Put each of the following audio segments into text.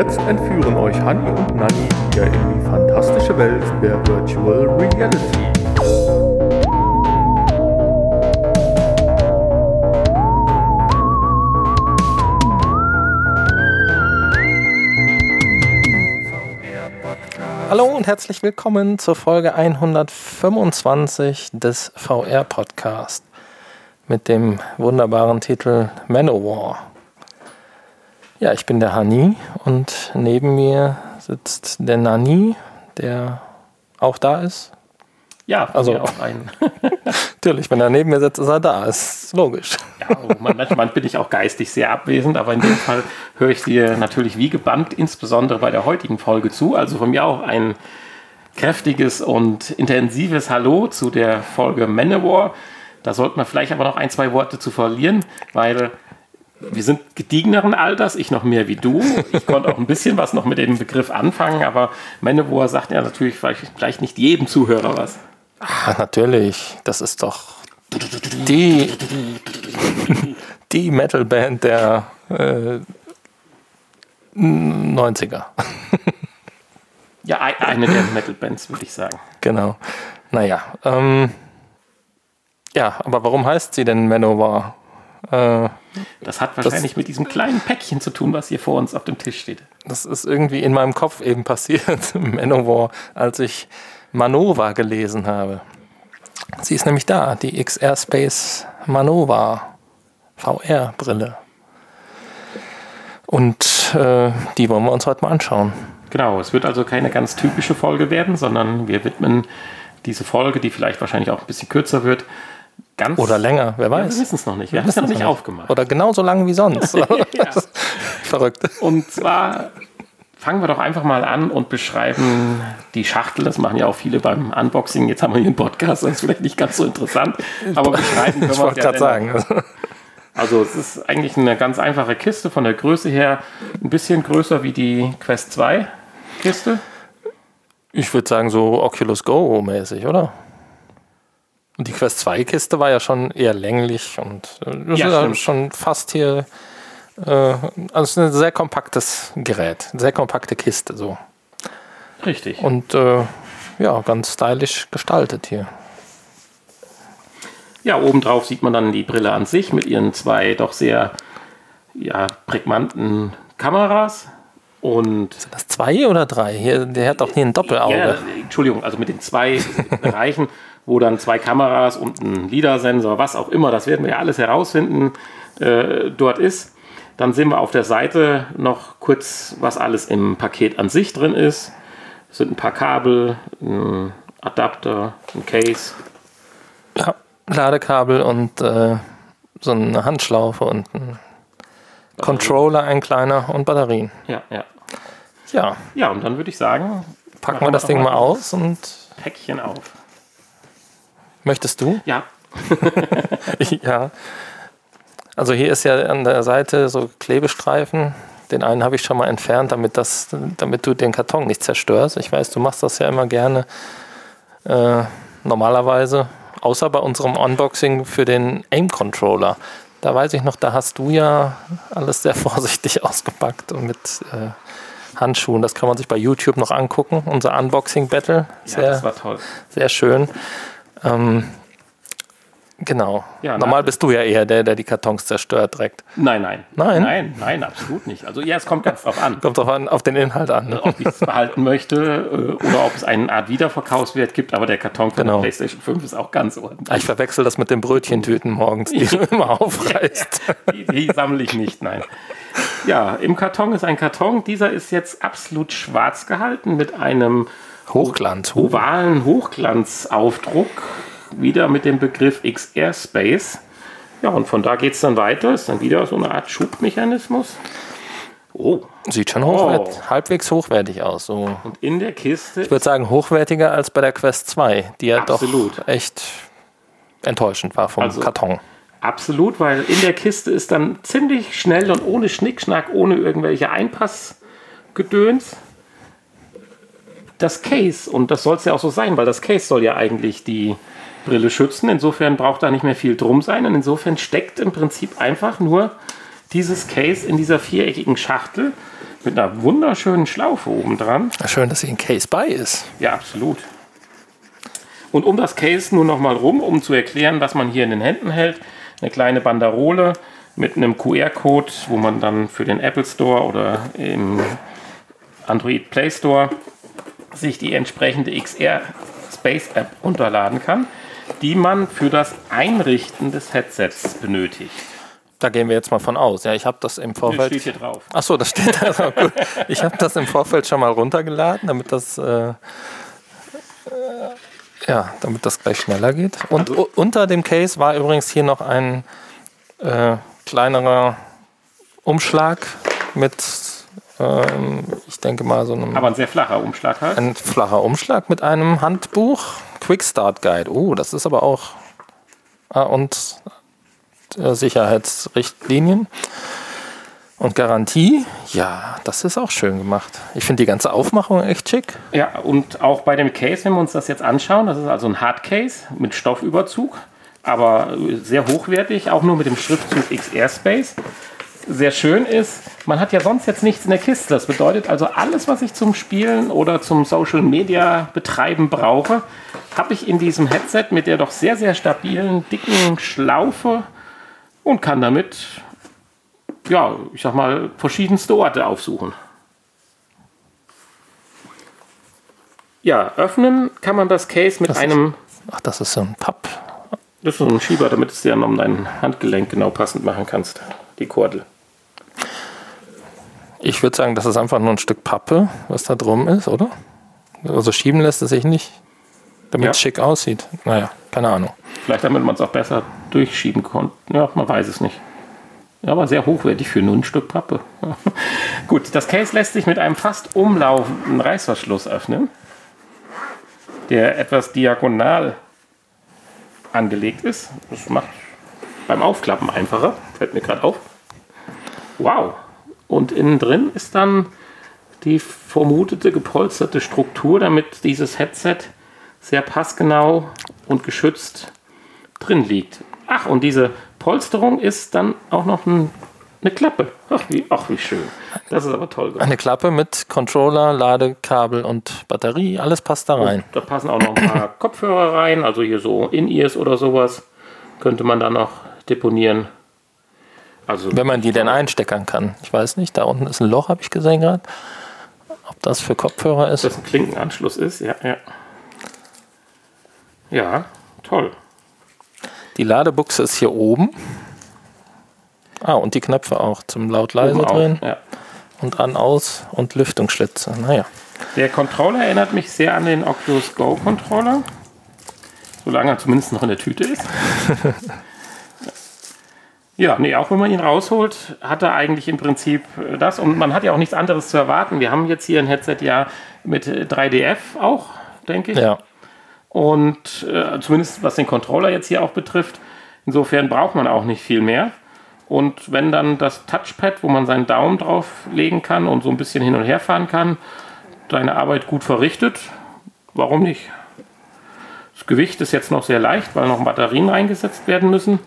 jetzt entführen euch Hani und Nani wieder in die fantastische Welt der Virtual Reality. Hallo und herzlich willkommen zur Folge 125 des VR Podcast mit dem wunderbaren Titel Manowar. Ja, ich bin der Hani und neben mir sitzt der Nani, der auch da ist. Ja, Also- auch ein. Natürlich, wenn er neben mir sitzt, ist er da. Ist logisch. Ja, oh, man- manchmal bin ich auch geistig sehr abwesend, aber in dem Fall höre ich dir natürlich wie gebannt, insbesondere bei der heutigen Folge zu. Also von mir auch ein kräftiges und intensives Hallo zu der Folge Manowar. Da sollten wir vielleicht aber noch ein, zwei Worte zu verlieren, weil wir sind gediegeneren Alters, ich noch mehr wie du. Ich konnte auch ein bisschen was noch mit dem Begriff anfangen, aber Manowar sagt ja natürlich vielleicht, vielleicht nicht jedem Zuhörer was. Ah, natürlich, das ist doch die, die Metalband der äh, 90er. Ja, ein- eine der Metal-Bands, würde ich sagen. Genau. Naja, ähm, ja, aber warum heißt sie denn Manowar? Äh, Das hat wahrscheinlich mit diesem kleinen Päckchen zu tun, was hier vor uns auf dem Tisch steht. Das ist irgendwie in meinem Kopf eben passiert, Manowar, als ich Manova gelesen habe. Sie ist nämlich da, die XR Space Manova VR-Brille. Und äh, die wollen wir uns heute mal anschauen. Genau, es wird also keine ganz typische Folge werden, sondern wir widmen diese Folge, die vielleicht wahrscheinlich auch ein bisschen kürzer wird, ganz. Oder länger, wer Ja, wir weiß. wissen es noch nicht. Wir haben es noch nicht aufgemacht. Oder genauso lang wie sonst. Verrückt. Und zwar fangen wir doch einfach mal an und beschreiben die Schachtel. Das machen ja auch viele beim Unboxing. Jetzt haben wir hier einen Podcast, das ist vielleicht nicht ganz so interessant. Aber beschreiben können Ich wir wollte es ja gerade sagen. Also es ist eigentlich eine ganz einfache Kiste von der Größe her. Ein bisschen größer wie die Quest 2 Kiste. Ich würde sagen, so Oculus Go mäßig, oder? Und die Quest 2 Kiste war ja schon eher länglich und äh, das Ja, schon fast hier. Äh, also es ist ein sehr kompaktes Gerät, sehr kompakte Kiste so. Richtig. Und äh, ja, ganz stylisch gestaltet hier. Ja, obendrauf sieht man dann die Brille an sich mit ihren zwei doch sehr ja, prägnanten Kameras. Und Das zwei oder drei? Hier, der hat doch hier ein Doppelauge. ja, Entschuldigung, also mit den zwei Bereichen, wo dann zwei Kameras und ein LIDAR-Sensor, was auch immer, das werden wir ja alles herausfinden, äh, dort ist. Dann sehen wir auf der Seite noch kurz, was alles im Paket an sich drin ist. Es sind ein paar Kabel, ein Adapter, ein Case. Ja, Ladekabel und äh, so eine Handschlaufe und ein Controller, ein kleiner und Batterien. Ja, ja. Ja, Ja, und dann würde ich sagen, packen wir das Ding mal aus und Päckchen auf. Möchtest du? Ja, ja. Also hier ist ja an der Seite so Klebestreifen. Den einen habe ich schon mal entfernt, damit, das, damit du den Karton nicht zerstörst. Ich weiß, du machst das ja immer gerne. Äh, normalerweise, außer bei unserem Unboxing für den Aim-Controller. Da weiß ich noch, da hast du ja alles sehr vorsichtig ausgepackt und mit äh, Handschuhen. Das kann man sich bei YouTube noch angucken. Unser Unboxing-Battle. ja Sehr, das war toll. sehr schön. Ähm, genau. Ja, Normal na- bist du ja eher der, der die Kartons zerstört direkt. Nein, nein. Nein? Nein, nein, absolut nicht. Also ja, es kommt ganz drauf an. Kommt drauf an, auf den Inhalt an. Ne? ob ich es behalten möchte äh, oder ob es eine Art Wiederverkaufswert gibt, aber der Karton von Genau. der PlayStation 5 ist auch ganz ordentlich. Ich verwechsel das mit den Brötchentüten morgens, die du immer aufreißt. Die, die sammle ich nicht, nein. Ja, im Karton ist ein Karton. Dieser ist jetzt absolut schwarz gehalten mit einem Hochglanz. ovalen Hochglanzaufdruck. Wieder mit dem Begriff XR Space. Ja, und von da geht es dann weiter. Ist dann wieder so eine Art Schubmechanismus. Oh, Sieht schon hochwert, halbwegs hochwertig aus. So. und in der Kiste Ich würde sagen, hochwertiger als bei der Quest 2, die ja Absolut. doch echt enttäuschend war vom Also- Karton. Absolut, weil in der Kiste ist dann ziemlich schnell und ohne Schnickschnack, ohne irgendwelche Einpassgedöns das Case. Und das soll es ja auch so sein, weil das Case soll ja eigentlich die Brille schützen. Insofern braucht da nicht mehr viel drum sein. Und insofern steckt im Prinzip einfach nur dieses Case in dieser viereckigen Schachtel mit einer wunderschönen Schlaufe oben dran. Schön, dass hier ein Case bei ist. Ja, absolut. Und um das Case nur noch mal rum, um zu erklären, was man hier in den Händen hält, eine kleine Banderole mit einem QR-Code, wo man dann für den Apple Store oder im Android Play Store sich die entsprechende XR Space App runterladen kann, die man für das Einrichten des Headsets benötigt. Da gehen wir jetzt mal von aus. Ja, ich habe das im Das Vorfeld. steht hier drauf. Ach so, das steht da. So, gut. Ich habe das im Vorfeld schon mal runtergeladen, damit das äh, äh, ja, damit das gleich schneller geht. Und Also- unter dem Case war übrigens hier noch ein äh, kleinerer Umschlag mit, ich denke mal so einem Aber ein sehr flacher Umschlag halt. ein flacher Umschlag mit einem Handbuch, Quick Start Guide. Oh, das ist aber auch ah, und äh, Sicherheitsrichtlinien und Garantie. Ja, das ist auch schön gemacht. Ich finde die ganze Aufmachung echt schick. Ja, und auch bei dem Case, wenn wir uns das jetzt anschauen, das ist also ein Hardcase mit Stoffüberzug, aber sehr hochwertig, auch nur mit dem Schriftzug XR Space. Sehr schön ist, man hat ja sonst jetzt nichts in der Kiste. Das bedeutet also, alles, was ich zum Spielen oder zum Social Media betreiben brauche, habe ich in diesem Headset mit der doch sehr, sehr stabilen, dicken Schlaufe und kann damit, ja, ich sag mal, verschiedenste Orte aufsuchen. Ja, öffnen kann man das Case mit Das ist- einem, Ach, das ist so ein Papp. das ist so ein Schieber, damit es dir dann um dein Handgelenk genau passend machen kannst, die Kordel. Ich würde sagen, das ist einfach nur ein Stück Pappe, was da drum ist, oder? Also schieben lässt es sich nicht, damit Ja. es schick aussieht. Naja, keine Ahnung. Vielleicht damit man es auch besser durchschieben konnte. Ja, man weiß es nicht. Ja, aber sehr hochwertig für nur ein Stück Pappe. Gut, das Case lässt sich mit einem fast umlaufenden Reißverschluss öffnen, der etwas diagonal angelegt ist. Das macht beim Aufklappen einfacher. Fällt mir gerade auf. Wow. Und innen drin ist dann die vermutete gepolsterte Struktur, damit dieses Headset sehr passgenau und geschützt drin liegt. Ach, und diese Polsterung ist dann auch noch ein, eine Klappe. Ach wie, ach, wie schön. Das ist aber toll gemacht. Eine Klappe mit Controller, Ladekabel und Batterie, alles passt da rein. Da passen auch noch ein paar Kopfhörer rein, also hier so In-Ears oder sowas könnte man da noch deponieren. Also Wenn man die denn einsteckern kann. Ich weiß nicht, da unten ist ein Loch, habe ich gesehen gerade. Ob das für Kopfhörer ist? das ein Klinkenanschluss ist, ja, ja. Ja, toll. Die Ladebuchse ist hier oben. Ah, und die Knöpfe auch zum laut-leise drehen Ja. und an, aus und Lüftungsschlitze. Naja. Der Controller erinnert mich sehr an den Oculus Go Controller. Solange er zumindest noch in der Tüte ist. ja, nee, auch wenn man ihn rausholt, hat er eigentlich im Prinzip äh, das. Und man hat ja auch nichts anderes zu erwarten. Wir haben jetzt hier ein Headset ja mit äh, 3DF auch, denke ich. Ja. Und äh, zumindest was den Controller jetzt hier auch betrifft, insofern braucht man auch nicht viel mehr. Und wenn dann das Touchpad, wo man seinen Daumen drauf legen kann und so ein bisschen hin und her fahren kann, deine Arbeit gut verrichtet, warum nicht? Das Gewicht ist jetzt noch sehr leicht, weil noch Batterien reingesetzt werden müssen.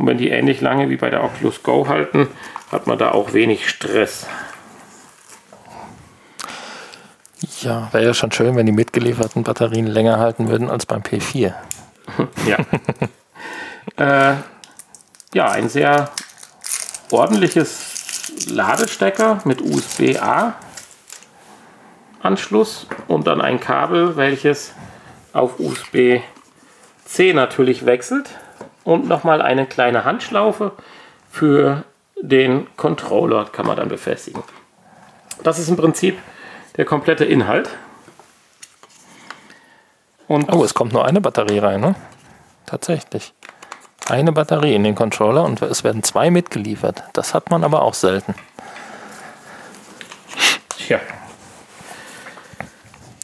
Und wenn die ähnlich lange wie bei der Oculus Go halten, hat man da auch wenig Stress. Ja, wäre ja schon schön, wenn die mitgelieferten Batterien länger halten würden als beim P4. Ja. äh, ja, ein sehr ordentliches Ladestecker mit USB-A-Anschluss und dann ein Kabel, welches auf USB-C natürlich wechselt und nochmal eine kleine Handschlaufe für den Controller kann man dann befestigen. Das ist im Prinzip der komplette Inhalt. Und Oh, es kommt nur eine Batterie rein, ne? Tatsächlich. Eine Batterie in den Controller und es werden zwei mitgeliefert. Das hat man aber auch selten. Tja.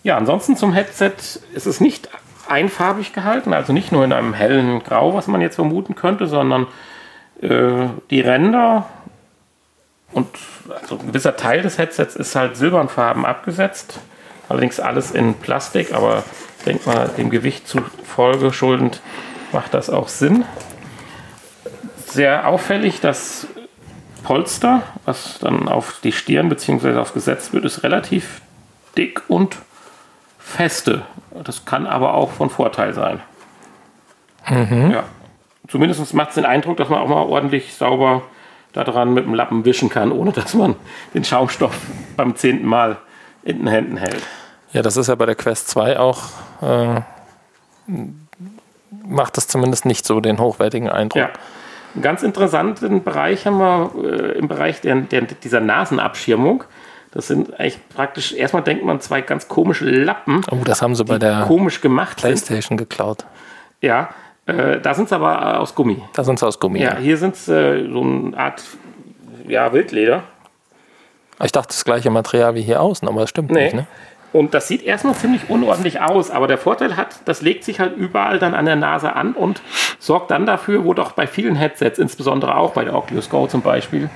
Ja, ansonsten zum Headset ist es nicht einfarbig gehalten, also nicht nur in einem hellen Grau, was man jetzt vermuten könnte, sondern äh, die Ränder und also ein gewisser Teil des Headsets ist halt silbernfarben abgesetzt. Allerdings alles in Plastik, aber ich denke mal, dem Gewicht zufolge schuldend macht das auch Sinn. Sehr auffällig, das Polster, was dann auf die Stirn bzw. aufgesetzt wird, ist relativ dick und feste. Das kann aber auch von Vorteil sein. Ja. Zumindest macht es den Eindruck, dass man auch mal ordentlich sauber daran mit dem Lappen wischen kann, ohne dass man den Schaumstoff beim zehnten Mal in den Händen hält. Ja, das ist ja bei der Quest 2 auch, äh, macht das zumindest nicht so den hochwertigen Eindruck. Ja. Einen ganz interessanten Bereich haben wir äh, im Bereich der, der, dieser Nasenabschirmung. Das sind eigentlich praktisch, erstmal denkt man zwei ganz komische Lappen, Oh, das haben sie bei der komisch gemacht sind. Playstation geklaut. Ja, äh, da sind sie aber aus Gummi. Da sind sie aus Gummi. Ja, hier sind es äh, so eine Art ja, Wildleder. Ich dachte, das gleiche Material wie hier außen, aber das stimmt Nee. nicht. Ne? Und das sieht erstmal ziemlich unordentlich aus, aber der Vorteil hat, das legt sich halt überall dann an der Nase an und sorgt dann dafür, wo doch bei vielen Headsets, insbesondere auch bei der Oculus Go zum Beispiel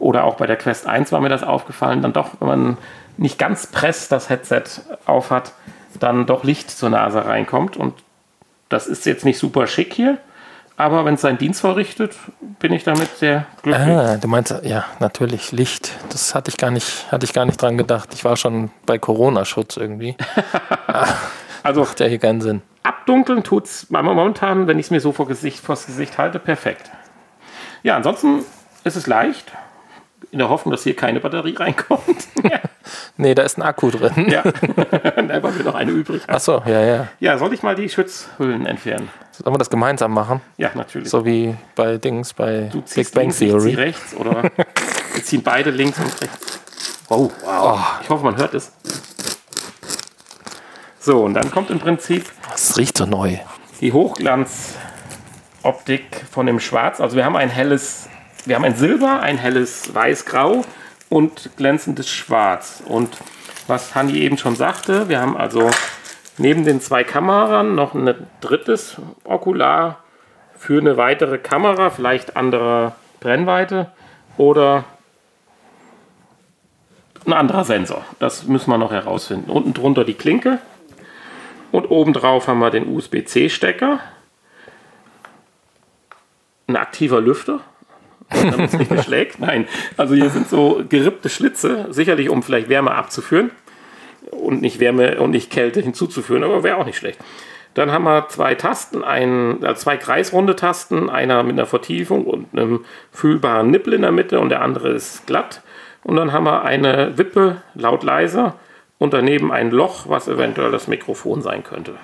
oder auch bei der Quest 1 war mir das aufgefallen, dann doch, wenn man nicht ganz press das Headset aufhat, dann doch Licht zur Nase reinkommt. Und das ist jetzt nicht super schick hier, aber wenn es seinen Dienst verrichtet, bin ich damit sehr glücklich. Ah, du meinst, ja, natürlich, Licht. Das hatte ich gar nicht, hatte ich gar nicht dran gedacht. Ich war schon bei Corona-Schutz irgendwie. Also Macht ja hier keinen Sinn. Abdunkeln tut es momentan, wenn ich es mir so vor Gesicht, vors Gesicht halte, perfekt. Ja, ansonsten ist es leicht. In der Hoffnung, dass hier keine Batterie reinkommt. Nee, da ist ein Akku drin. ja, da war mir noch eine übrig. Achso, ja, ja. Ja, soll ich mal die Schutzhüllen entfernen? Sollen wir das gemeinsam machen? Ja, natürlich. So wie bei Dings, bei du Big Bang links, ich Theory. rechts oder wir ziehen beide links und rechts. Oh, wow. Ich hoffe, man hört es. So, und dann kommt im Prinzip Das riecht so neu. die Hochglanzoptik von dem Schwarz. Also wir haben ein helles, wir haben ein Silber, ein helles Weiß-Grau und glänzendes Schwarz. Und was Hanni eben schon sagte, wir haben also neben den zwei Kameran noch ein drittes Okular für eine weitere Kamera, vielleicht anderer Brennweite oder ein anderer Sensor. Das müssen wir noch herausfinden. Unten drunter die Klinke. Und obendrauf haben wir den USB-C-Stecker. Ein aktiver Lüfter, damit es nicht beschlägt. Nein, also hier sind so gerippte Schlitze, sicherlich um vielleicht Wärme abzuführen und nicht Wärme und nicht Kälte hinzuzuführen, aber wäre auch nicht schlecht. Dann haben wir zwei Tasten, ein, äh, zwei kreisrunde Tasten, einer mit einer Vertiefung und einem fühlbaren Nippel in der Mitte und der andere ist glatt. Und dann haben wir eine Wippe, laut leiser, und daneben ein Loch, was eventuell das Mikrofon sein könnte.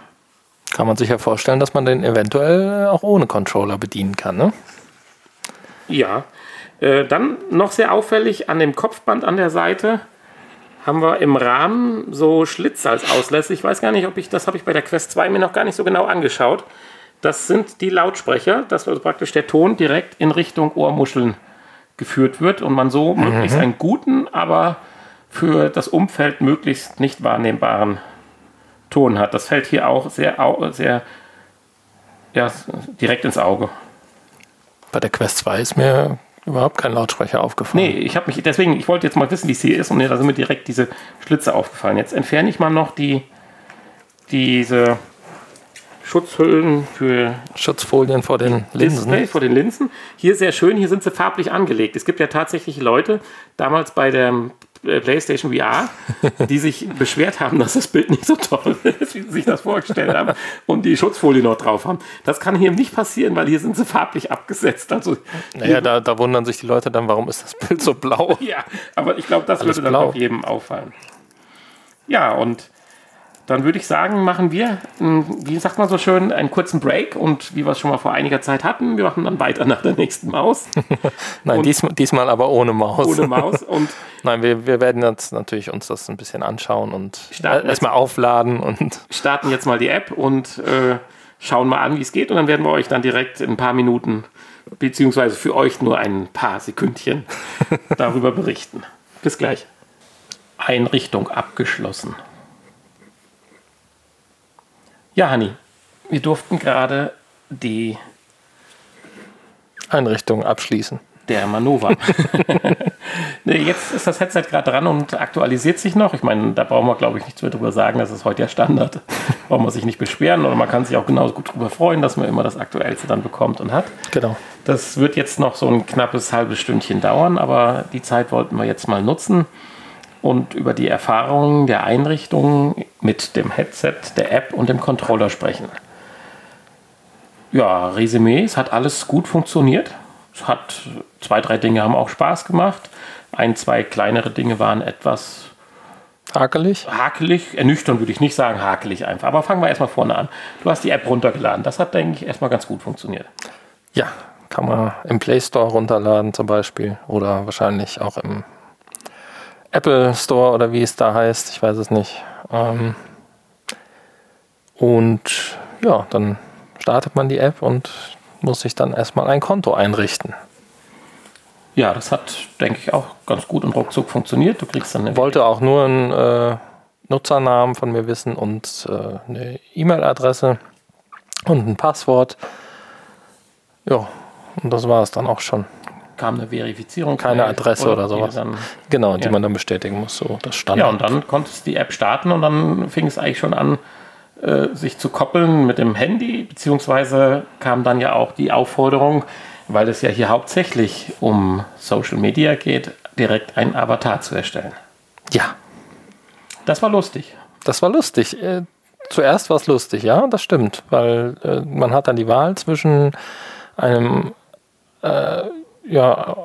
Kann man sich ja vorstellen, dass man den eventuell auch ohne Controller bedienen kann, ne? Ja. Äh, dann noch sehr auffällig an dem Kopfband an der Seite haben wir im Rahmen so Schlitze als Auslässe. Ich weiß gar nicht, ob ich das habe ich bei der Quest 2 mir noch gar nicht so genau angeschaut. Das sind die Lautsprecher, dass also praktisch der Ton direkt in Richtung Ohrmuscheln geführt wird und man so möglichst einen guten, aber für das Umfeld möglichst nicht wahrnehmbaren Ton hat. Das fällt hier auch sehr, sehr ja, direkt ins Auge. Bei der Quest 2 ist mir überhaupt kein Lautsprecher aufgefallen. Nee, ich habe mich deswegen, ich wollte jetzt mal wissen, wie es hier ist und mir da sind mir direkt diese Schlitze aufgefallen. Jetzt entferne ich mal noch die diese Schutzhüllen für Schutzfolien vor den Linsen. Display vor den Linsen. Hier sehr schön, hier sind sie farblich angelegt. Es gibt ja tatsächlich Leute, damals bei der PlayStation VR, die sich beschwert haben, dass das Bild nicht so toll ist, wie sie sich das vorgestellt haben und die Schutzfolie noch drauf haben. Das kann hier nicht passieren, weil hier sind sie farblich abgesetzt. Also Naja, da, da wundern sich die Leute dann, warum ist das Bild so blau? ja, aber ich glaube, das Alles würde dann blau. auch jedem auffallen. Ja, und dann würde ich sagen, machen wir, mh, wie sagt man so schön, einen kurzen Break und wie wir es schon mal vor einiger Zeit hatten, wir machen dann weiter nach der nächsten Maus, Nein, diesmal, diesmal aber ohne Maus. ohne Maus und Nein, wir, wir werden jetzt natürlich uns das ein bisschen anschauen und Starten erstmal aufladen und starten jetzt mal die App und äh, schauen mal an, wie es geht und dann werden wir euch dann direkt in ein paar Minuten, beziehungsweise für euch nur ein paar Sekündchen darüber berichten. Bis gleich. Einrichtung abgeschlossen. Ja, Hanni, wir durften gerade die Einrichtungen abschließen. der Manova. jetzt ist das Headset gerade dran und aktualisiert sich noch. Ich meine, da brauchen wir, glaube ich, nichts mehr drüber sagen. Das ist heute ja Standard. braucht man sich nicht beschweren oder man kann sich auch genauso gut darüber freuen, dass man immer das Aktuellste dann bekommt und hat. Genau. Das wird jetzt noch so ein knappes halbes Stündchen dauern, aber die Zeit wollten wir jetzt mal nutzen und über die Erfahrungen der Einrichtung mit dem Headset, der App und dem Controller sprechen. Ja, Resümee, es hat alles gut funktioniert. Es hat zwei, drei Dinge haben auch Spaß gemacht. Ein, zwei kleinere Dinge waren etwas Hakelig? hakelig. Ernüchternd würde ich nicht sagen, hakelig einfach. Aber fangen wir erstmal vorne an. Du hast die App runtergeladen. Das hat, denke ich, erstmal ganz gut funktioniert. Ja, kann man im Play Store runterladen zum Beispiel oder wahrscheinlich auch im Apple Store oder wie es da heißt. Ich weiß es nicht. Ähm und ja, dann startet man die App und muss sich dann erstmal ein Konto einrichten. Ja, das hat, denke ich, auch ganz gut und ruckzuck funktioniert. Du kriegst dann eine Wollte auch nur einen äh, Nutzernamen von mir wissen und äh, eine E-Mail-Adresse und ein Passwort. Ja, und das war es dann auch schon. Kam eine Verifizierung. Keine Adresse oder die sowas. Dann, Genau, die Ja. man dann bestätigen muss. So, das ja, Standard. und dann konntest du die App starten und dann fing es eigentlich schon an, äh, sich zu koppeln mit dem Handy, beziehungsweise kam dann ja auch die Aufforderung, weil es ja hier hauptsächlich um Social Media geht, direkt einen Avatar zu erstellen. ja, Das war lustig. Das war lustig. Äh, Zuerst war es lustig, ja, das stimmt, weil äh, man hat dann die Wahl zwischen einem äh, ja,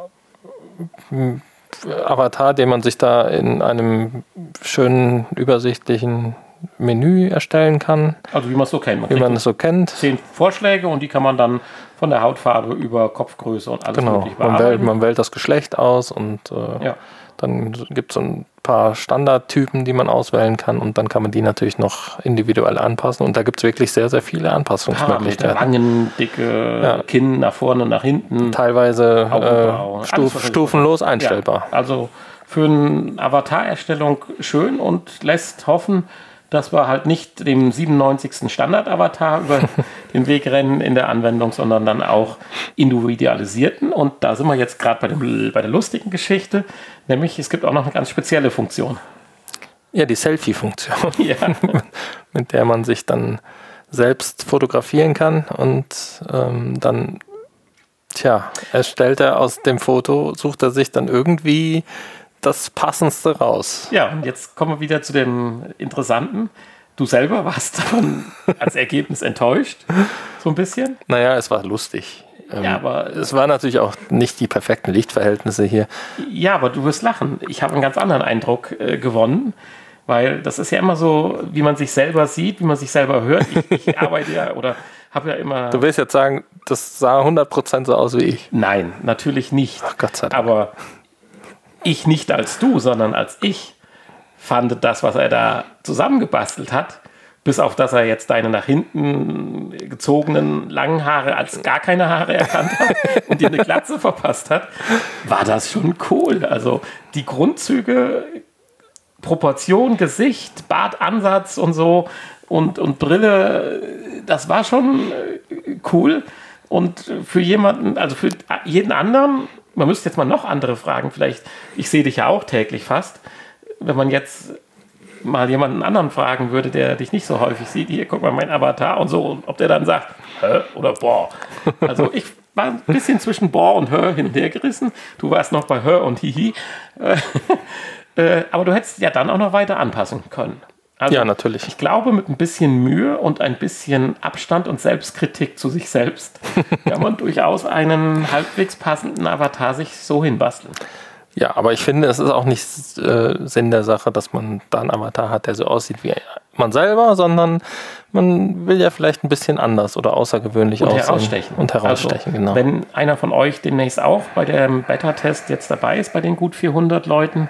Avatar, den man sich da in einem schönen, übersichtlichen Menü erstellen kann, Also wie man es so kennt. Man wie man es so kennt. zehn Vorschläge und die kann man dann von der Hautfarbe über Kopfgröße und alles Genau, mögliche man wählt, bearbeiten. man wählt das Geschlecht aus und äh, Ja. Dann gibt es so ein paar Standardtypen, die man auswählen kann und dann kann man die natürlich noch individuell anpassen und da gibt es wirklich sehr, sehr viele Anpassungsmöglichkeiten. Wangen, Dicke, Ja. Kinn nach vorne, nach hinten. Teilweise äh, stuf, stufenlos einstellbar. Ja, also für eine Avatar-Erstellung schön und lässt hoffen, dass wir halt nicht dem 97. Standard-Avatar über den Weg rennen in der Anwendung, sondern dann auch individualisierten. Und da sind wir jetzt gerade bei, dem- bei der lustigen Geschichte, nämlich es gibt auch noch eine ganz spezielle Funktion. Ja, die Selfie-Funktion, Ja, mit der man sich dann selbst fotografieren kann und ähm, dann, tja, erstellt er aus dem Foto, sucht er sich dann irgendwie das Passendste raus. ja, und jetzt kommen wir wieder zu dem Interessanten. Du selber warst davon als Ergebnis enttäuscht, so ein bisschen. Naja, es war lustig. Ähm, Ja, aber es war natürlich auch nicht die perfekten Lichtverhältnisse hier. Ja, aber du wirst lachen. Ich habe einen ganz anderen Eindruck äh, gewonnen, weil das ist ja immer so, wie man sich selber sieht, wie man sich selber hört. Ich, ich arbeite ja oder habe ja immer. Du willst jetzt sagen, das sah 100% so aus wie ich. Nein, natürlich nicht. Ach Gott sei Dank. Aber ich nicht als du, sondern als ich fand das, was er da zusammengebastelt hat, bis auf dass er jetzt deine nach hinten gezogenen langen Haare als gar keine Haare erkannt hat und dir eine Glatze verpasst hat, war das schon cool. Also die Grundzüge, Proportion, Gesicht, Bartansatz und so und, und Brille, das war schon äh, cool. Und für jemanden, also für jeden anderen, man müsste jetzt mal noch andere fragen, vielleicht, ich sehe dich ja auch täglich fast, wenn man jetzt mal jemanden anderen fragen würde, der dich nicht so häufig sieht, hier, guck mal, mein Avatar und so, und ob der dann sagt, hä, oder boah. Also ich war ein bisschen zwischen boah und hör hin und her gerissen. Du warst noch bei hör und hihi. Äh, aber du hättest ja dann auch noch weiter anpassen können. Also Ja, natürlich. ich glaube, mit ein bisschen Mühe und ein bisschen Abstand und Selbstkritik zu sich selbst kann man durchaus einen halbwegs passenden Avatar sich so hinbasteln. Ja, aber ich finde, es ist auch nicht äh, Sinn der Sache, dass man da einen Avatar hat, der so aussieht wie man selber, sondern man will ja vielleicht ein bisschen anders oder außergewöhnlich Und aussehen. herausstechen. Und herausstechen, also, genau. Wenn einer von euch demnächst auch bei dem Beta-Test jetzt dabei ist, bei den gut 400 Leuten,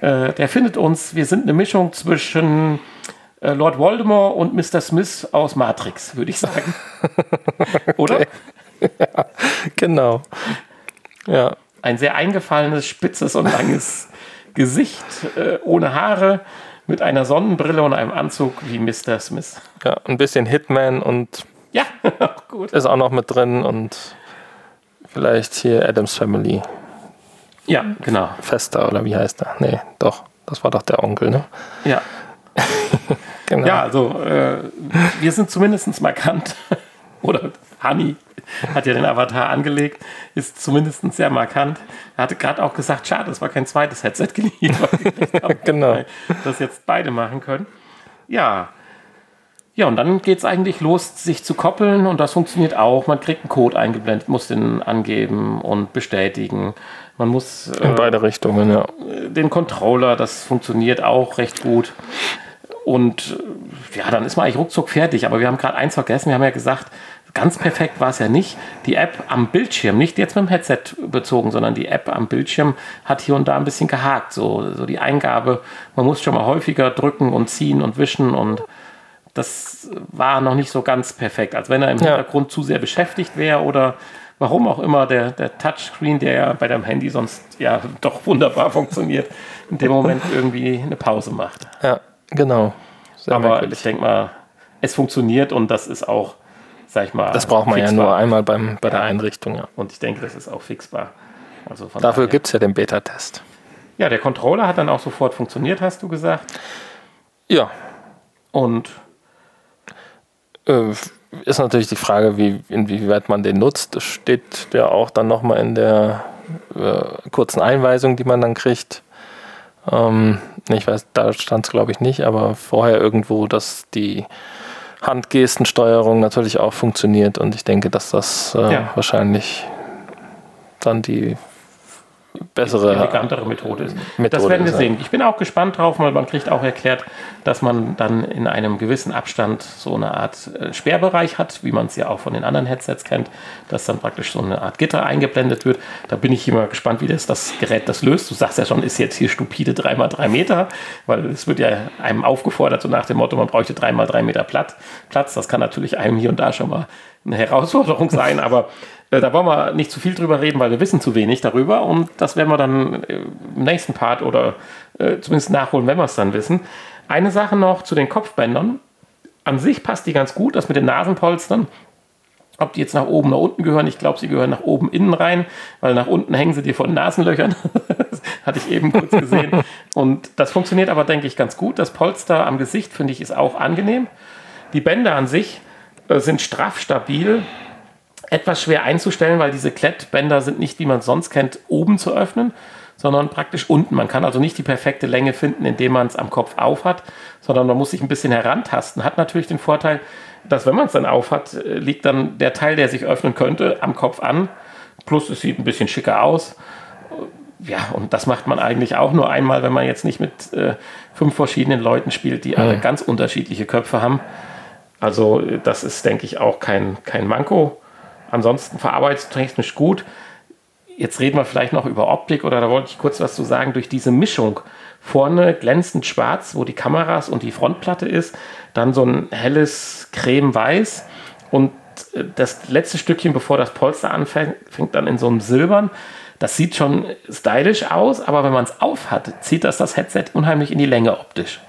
äh, der findet uns, wir sind eine Mischung zwischen äh, Lord Voldemort und Mr. Smith aus Matrix, würde ich sagen. Oder? genau. Ja, Ein sehr eingefallenes, spitzes und langes Gesicht, äh, ohne Haare, mit einer Sonnenbrille und einem Anzug wie Mr. Smith. ja, ein bisschen Hitman und Ja, gut. ist auch noch mit drin und vielleicht hier Adams Family. Ja, genau. Fester oder wie heißt er? Nee, doch. Das war doch der Onkel, ne? Ja. Genau. Ja, also äh, wir sind zumindest markant. Oder Hani hat ja den Avatar angelegt, ist zumindest sehr markant. Er hatte gerade auch gesagt, schade, es war kein zweites Headset geliefert. Genau. Das jetzt beide machen können. Ja. Ja, und dann geht es eigentlich los, sich zu koppeln und das funktioniert auch. Man kriegt einen Code eingeblendet, muss den angeben und bestätigen. Man muss äh, In beide Richtungen, ja. den Controller, das funktioniert auch recht gut. Und äh, ja, dann ist man eigentlich ruckzuck fertig. Aber wir haben gerade eins vergessen, wir haben ja gesagt, ganz perfekt war es ja nicht. Die App am Bildschirm, nicht jetzt mit dem Headset bezogen, sondern die App am Bildschirm hat hier und da ein bisschen gehakt. So, so die Eingabe, man muss schon mal häufiger drücken und ziehen und wischen und das war noch nicht so ganz perfekt, als wenn er im Ja. Hintergrund zu sehr beschäftigt wäre oder warum auch immer der, der Touchscreen, der ja bei deinem Handy sonst ja doch wunderbar funktioniert, in dem Moment irgendwie eine Pause macht. Ja, genau. Sehr Aber merkwürdig. ich denke mal, es funktioniert und das ist auch, sag ich mal, das braucht man ja fixbar. nur einmal beim, bei der Ja. Einrichtung, ja. Und ich denke, das ist auch fixbar. Also Dafür gibt es ja den Beta-Test. Ja, der Controller hat dann auch sofort funktioniert, hast du gesagt. Ja, Und äh, ist natürlich die Frage, wie, inwieweit man den nutzt. Das steht ja auch dann nochmal in der äh, kurzen Einweisung, die man dann kriegt. Ähm, ich weiß, da stand es glaube ich nicht, aber vorher irgendwo, dass die Handgestensteuerung natürlich auch funktioniert und ich denke, dass das äh, Ja. wahrscheinlich dann die bessere elegantere Methode ist. Methode das werden wir sehen. Ich bin auch gespannt drauf, weil man kriegt auch erklärt, dass man dann in einem gewissen Abstand so eine Art äh, Sperrbereich hat, wie man es ja auch von den anderen Headsets kennt, dass dann praktisch so eine Art Gitter eingeblendet wird. Da bin ich immer gespannt, wie das, das Gerät das löst. Du sagst ja schon, ist jetzt hier stupide 3x3 Meter, weil es wird ja einem aufgefordert, so nach dem Motto, man bräuchte 3x3 Meter Platz. Das kann natürlich einem hier und da schon mal eine Herausforderung sein, aber äh, da wollen wir nicht zu viel drüber reden, weil wir wissen zu wenig darüber und das werden wir dann äh, im nächsten Part oder äh, zumindest nachholen, wenn wir es dann wissen. Eine Sache noch zu den Kopfbändern. An sich passt die ganz gut, das mit den Nasenpolstern. Ob die jetzt nach oben, nach unten gehören, ich glaube, sie gehören nach oben innen rein, weil nach unten hängen sie dir von Nasenlöchern. hatte ich eben kurz gesehen. Und das funktioniert aber, denke ich, ganz gut. Das Polster am Gesicht, finde ich, ist auch angenehm. Die Bänder an sich äh, sind straff, stabil, etwas schwer einzustellen, weil diese Klettbänder sind nicht, wie man es sonst kennt, oben zu öffnen, sondern praktisch unten. Man kann also nicht die perfekte Länge finden, indem man es am Kopf auf hat, sondern man muss sich ein bisschen herantasten. Hat natürlich den Vorteil, dass wenn man es dann auf hat, äh, liegt dann der Teil, der sich öffnen könnte, am Kopf an. Plus es sieht ein bisschen schicker aus. Ja, und das macht man eigentlich auch nur einmal, wenn man jetzt nicht mit äh, fünf verschiedenen Leuten spielt, die alle ganz unterschiedliche Köpfe haben. Also äh, das ist, denke ich, auch kein, kein Manko. Ansonsten verarbeitungstechnisch gut. Jetzt reden wir vielleicht noch über Optik oder da wollte ich kurz was zu sagen. Durch diese Mischung vorne glänzend schwarz, wo die Kameras und die Frontplatte ist, dann so ein helles Creme-Weiß und äh, das letzte Stückchen, bevor das Polster anfängt, fängt dann in so einem Silbern. Das sieht schon stylisch aus, aber wenn man es aufhat, zieht das das Headset unheimlich in die Länge optisch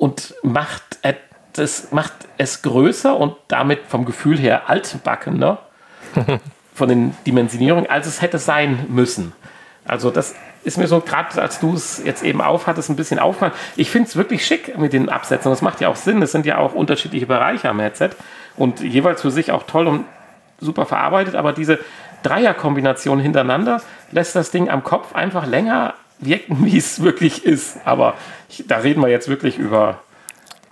und macht es, macht es größer und damit vom Gefühl her altbackener von den Dimensionierungen, als es hätte sein müssen. Also das ist mir so, gerade als du es jetzt eben aufhattest, ein bisschen aufgefallen. Ich finde es wirklich schick mit den Absätzen. Das macht ja auch Sinn. Es sind ja auch unterschiedliche Bereiche am Headset und jeweils für sich auch toll und super verarbeitet. Aber diese Dreierkombination hintereinander lässt das Ding am Kopf einfach länger wirken, wie es wirklich ist. Aber ich, da reden wir jetzt wirklich über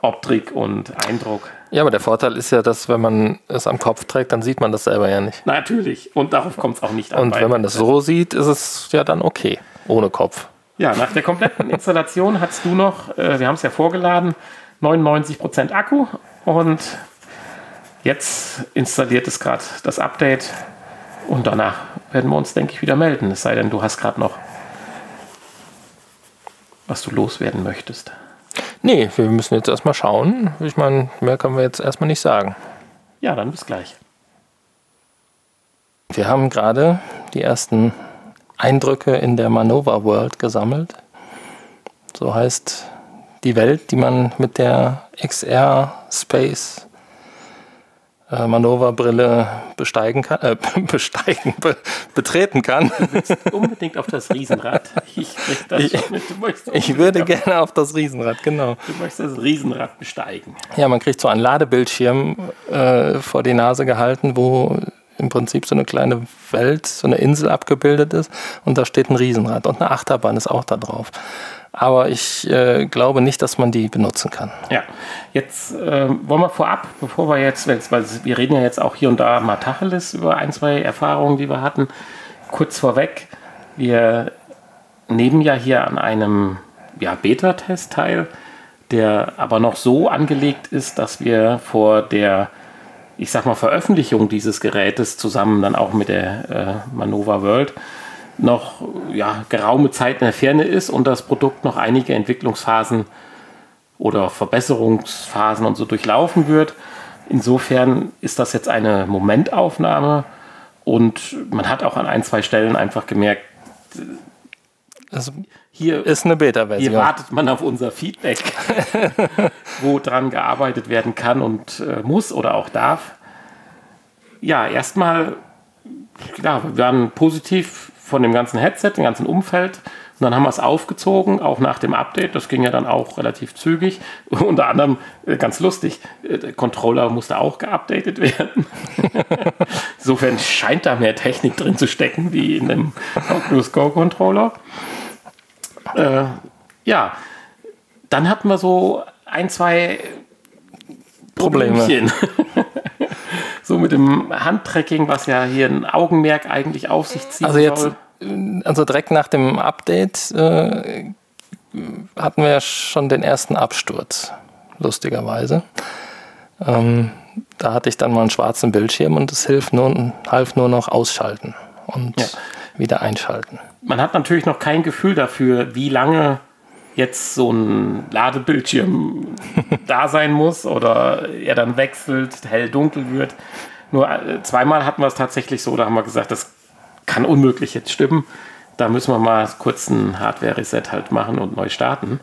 Optik und Eindruck. Ja, aber der Vorteil ist ja, dass wenn man es am Kopf trägt, dann sieht man das selber ja nicht. Natürlich. Und darauf kommt es auch nicht an. Und wenn man das so sieht, ist es ja dann okay, ohne Kopf. Ja, nach der kompletten Installation hast du noch, äh, wir haben es ja vorgeladen, 99% Akku und jetzt installiert es gerade das Update und danach werden wir uns, denke ich, wieder melden. Es sei denn, du hast gerade noch, was du loswerden möchtest. Nee, wir müssen jetzt erstmal schauen. Ich meine, mehr können wir jetzt erstmal nicht sagen. Ja, dann bis gleich. Wir haben gerade die ersten Eindrücke in der Manova World gesammelt. So heißt die Welt, die man mit der XR Space äh, Manöverbrille besteigen kann, äh, besteigen, be, betreten kann. Du willst unbedingt auf das Riesenrad. Ich, das ich, ich würde gerne auf das Riesenrad, genau. Du möchtest das Riesenrad besteigen. Ja, man kriegt so einen Ladebildschirm äh, vor die Nase gehalten, wo im Prinzip so eine kleine Welt, so eine Insel abgebildet ist und da steht ein Riesenrad und eine Achterbahn ist auch da drauf aber ich äh, glaube nicht, dass man die benutzen kann. Ja, jetzt äh, wollen wir vorab, bevor wir jetzt, weil wir reden ja jetzt auch hier und da mal Tacheles über ein, zwei Erfahrungen, die wir hatten, kurz vorweg, wir nehmen ja hier an einem ja, Beta-Test teil, der aber noch so angelegt ist, dass wir vor der, ich sag mal, Veröffentlichung dieses Gerätes zusammen dann auch mit der äh, Manova World noch ja, geraume Zeit in der Ferne ist und das Produkt noch einige Entwicklungsphasen oder Verbesserungsphasen und so durchlaufen wird. Insofern ist das jetzt eine Momentaufnahme und man hat auch an ein, zwei Stellen einfach gemerkt, also hier ist eine Beta-Version. Hier wartet man auf unser Feedback, wo dran gearbeitet werden kann und äh, muss oder auch darf. Ja, erstmal, ja, wir waren positiv von dem ganzen Headset, dem ganzen Umfeld. Und dann haben wir es aufgezogen, auch nach dem Update. Das ging ja dann auch relativ zügig. Unter anderem, äh, ganz lustig, äh, der Controller musste auch geupdatet werden. Insofern scheint da mehr Technik drin zu stecken wie in dem Oculus Go Controller. Äh, ja, dann hatten wir so ein, zwei Probleme. So mit dem Handtracking, was ja hier ein Augenmerk eigentlich auf sich zieht. Also jetzt, soll. also direkt nach dem Update äh, hatten wir ja schon den ersten Absturz, lustigerweise. Ähm, da hatte ich dann mal einen schwarzen Bildschirm und es hilft nur, half nur noch ausschalten und ja. wieder einschalten. Man hat natürlich noch kein Gefühl dafür, wie lange jetzt so ein Ladebildschirm da sein muss oder er dann wechselt, hell dunkel wird. Nur äh, zweimal hatten wir es tatsächlich so, da haben wir gesagt, das kann unmöglich jetzt stimmen. Da müssen wir mal kurz ein Hardware-Reset halt machen und neu starten.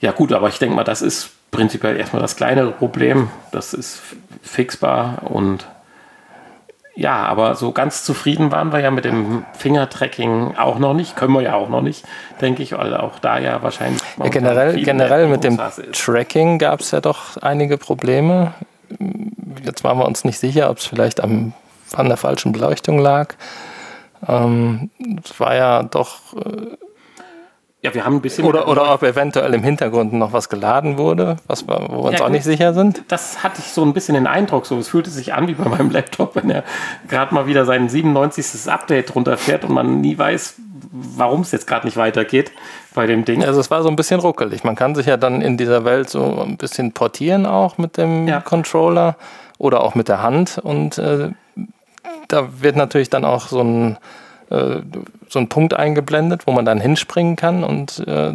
Ja gut, aber ich denke mal, das ist prinzipiell erstmal das kleinere Problem. Das ist fixbar und ja, aber so ganz zufrieden waren wir ja mit dem Fingertracking auch noch nicht. Können wir ja auch noch nicht, denke ich, weil auch da ja wahrscheinlich. Ja, generell generell mit dem Tracking gab es ja doch einige Probleme. Jetzt waren wir uns nicht sicher, ob es vielleicht am, an der falschen Beleuchtung lag. Ähm, es war ja doch äh, ja, wir haben ein bisschen. Oder, oder ob eventuell im Hintergrund noch was geladen wurde, was wir, wo wir uns ja, auch nicht sicher sind. Das hatte ich so ein bisschen den Eindruck. So, es fühlte sich an wie bei meinem Laptop, wenn er gerade mal wieder sein 97. Update runterfährt und man nie weiß, warum es jetzt gerade nicht weitergeht bei dem Ding. Also es war so ein bisschen ruckelig. Man kann sich ja dann in dieser Welt so ein bisschen portieren auch mit dem ja. Controller oder auch mit der Hand und äh, da wird natürlich dann auch so ein äh, so ein Punkt eingeblendet, wo man dann hinspringen kann und äh,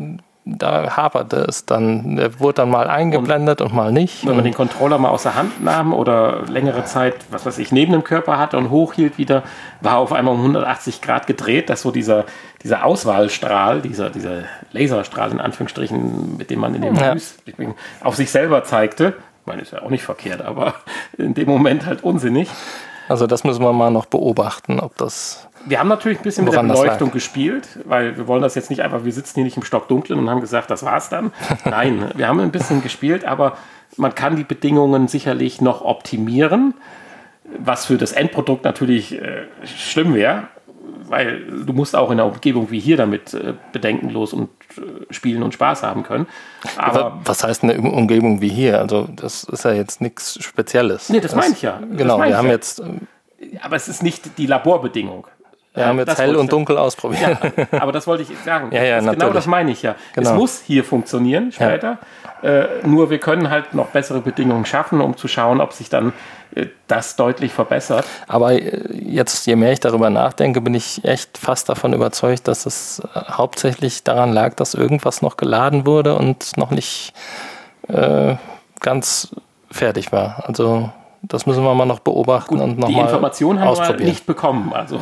da haperte es dann. Der wurde dann mal eingeblendet und, und mal nicht. Wenn man den Controller mal aus der Hand nahm oder längere Zeit, was weiß ich, neben dem Körper hatte und hochhielt wieder, war auf einmal um 180 Grad gedreht, dass so dieser, dieser Auswahlstrahl, dieser, dieser Laserstrahl in Anführungsstrichen, mit dem man in dem ja. auf sich selber zeigte, ich meine, ist ja auch nicht verkehrt, aber in dem Moment halt unsinnig. Also das müssen wir mal noch beobachten, ob das wir haben natürlich ein bisschen mit der Beleuchtung gespielt, weil wir wollen das jetzt nicht einfach, wir sitzen hier nicht im Stockdunklen und haben gesagt, das war's dann. Nein, wir haben ein bisschen gespielt, aber man kann die Bedingungen sicherlich noch optimieren, was für das Endprodukt natürlich äh, schlimm wäre, weil du musst auch in einer Umgebung wie hier damit äh, bedenkenlos und äh, spielen und Spaß haben können. Aber was heißt eine Umgebung wie hier? Also das ist ja jetzt nichts Spezielles. Nee, das, das meine ich ja. Genau, wir haben ja. jetzt aber es ist nicht die Laborbedingung. Wir haben jetzt hell und dunkel ausprobiert. Ja, aber das wollte ich sagen. ja, ja, das genau das meine ich ja. Genau. Es muss hier funktionieren später. Ja. Äh, nur wir können halt noch bessere Bedingungen schaffen, um zu schauen, ob sich dann äh, das deutlich verbessert. Aber äh, jetzt, je mehr ich darüber nachdenke, bin ich echt fast davon überzeugt, dass es äh, hauptsächlich daran lag, dass irgendwas noch geladen wurde und noch nicht äh, ganz fertig war. Also das müssen wir mal noch beobachten Gut, und die nochmal Information haben wir nicht bekommen. Also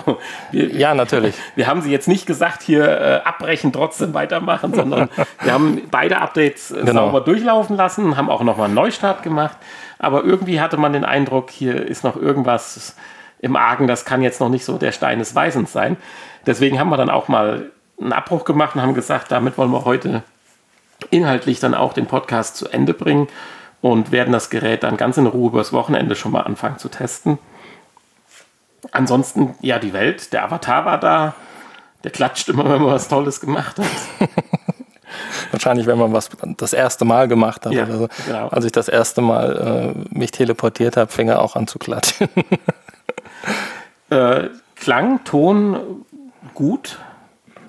wir, Ja, natürlich. wir haben sie jetzt nicht gesagt, hier äh, abbrechen, trotzdem weitermachen, sondern wir haben beide Updates äh, Genau. sauber durchlaufen lassen, haben auch nochmal einen Neustart gemacht. Aber irgendwie hatte man den Eindruck, hier ist noch irgendwas im Argen, das kann jetzt noch nicht so der Stein des Weisens sein. Deswegen haben wir dann auch mal einen Abbruch gemacht und haben gesagt, damit wollen wir heute inhaltlich dann auch den Podcast zu Ende bringen und werden das Gerät dann ganz in Ruhe übers Wochenende schon mal anfangen zu testen. Ansonsten, ja, die Welt, der Avatar war da, der klatscht immer, wenn man was Tolles gemacht hat. Wahrscheinlich, wenn man was das erste Mal gemacht hat. Ja, oder so. genau. Als ich das erste Mal äh, mich teleportiert habe, fing er auch an zu klatschen. Äh, Klang, Ton gut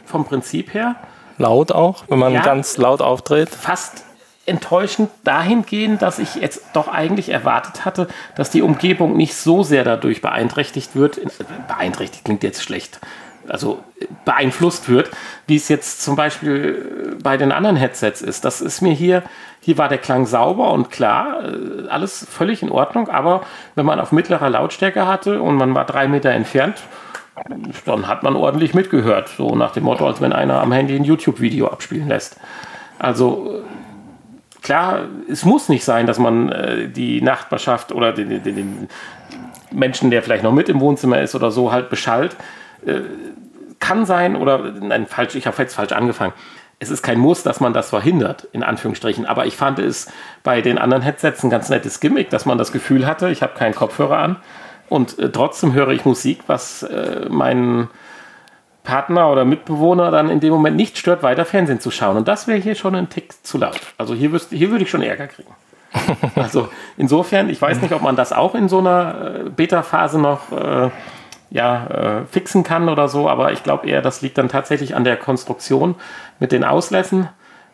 vom Prinzip her. laut auch, wenn man Ja. ganz laut auftritt. Fast enttäuschend dahingehend, dass ich jetzt doch eigentlich erwartet hatte, dass die Umgebung nicht so sehr dadurch beeinträchtigt wird. Beeinträchtigt klingt jetzt schlecht. Also äh, beeinflusst wird, wie es jetzt zum Beispiel äh, bei den anderen Headsets ist. Das ist mir hier, hier war der Klang sauber und klar, äh, alles völlig in Ordnung, aber wenn man auf mittlerer Lautstärke hatte und man war drei Meter entfernt, dann hat man ordentlich mitgehört. So nach dem Motto, als wenn einer am Handy ein YouTube-Video abspielen lässt. Also äh, klar, es muss nicht sein, dass man äh, die Nachbarschaft oder den, den, den Menschen, der vielleicht noch mit im Wohnzimmer ist oder so, halt beschallt. Äh, kann sein oder, nein, falsch, ich habe jetzt falsch angefangen. Es ist kein Muss, dass man das verhindert, in Anführungsstrichen. Aber ich fand es bei den anderen Headsets ein ganz nettes Gimmick, dass man das Gefühl hatte, ich habe keinen Kopfhörer an und äh, trotzdem höre ich Musik, was äh, meinen Partner oder Mitbewohner dann in dem Moment nicht stört, weiter Fernsehen zu schauen. Und das wäre hier schon ein Tick zu laut. Also hier, wüsste, hier würde ich schon Ärger kriegen. also insofern, ich weiß nicht, ob man das auch in so einer äh, Beta-Phase noch äh, ja, äh, fixen kann oder so, aber ich glaube eher, das liegt dann tatsächlich an der Konstruktion mit den Auslässen,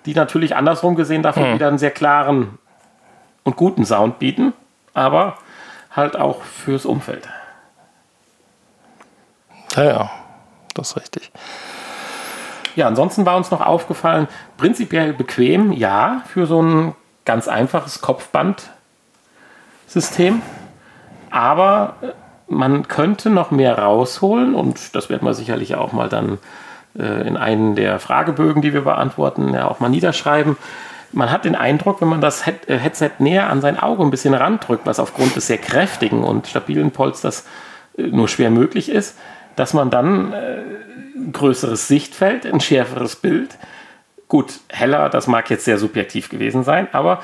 die natürlich andersrum gesehen davon wieder einen sehr klaren und guten Sound bieten, aber halt auch fürs Umfeld. Ja, ja, das ist richtig. Ja, ansonsten war uns noch aufgefallen, prinzipiell bequem, ja, für so ein ganz einfaches Kopfbandsystem. Aber äh, man könnte noch mehr rausholen und das werden wir sicherlich auch mal dann äh, in einen der Fragebögen, die wir beantworten, ja auch mal niederschreiben. Man hat den Eindruck, wenn man das äh, Headset näher an sein Auge ein bisschen randrückt, was aufgrund des sehr kräftigen und stabilen Polsters äh, nur schwer möglich ist, dass man dann äh, ein größeres Sichtfeld, ein schärferes Bild, gut, heller, das mag jetzt sehr subjektiv gewesen sein, aber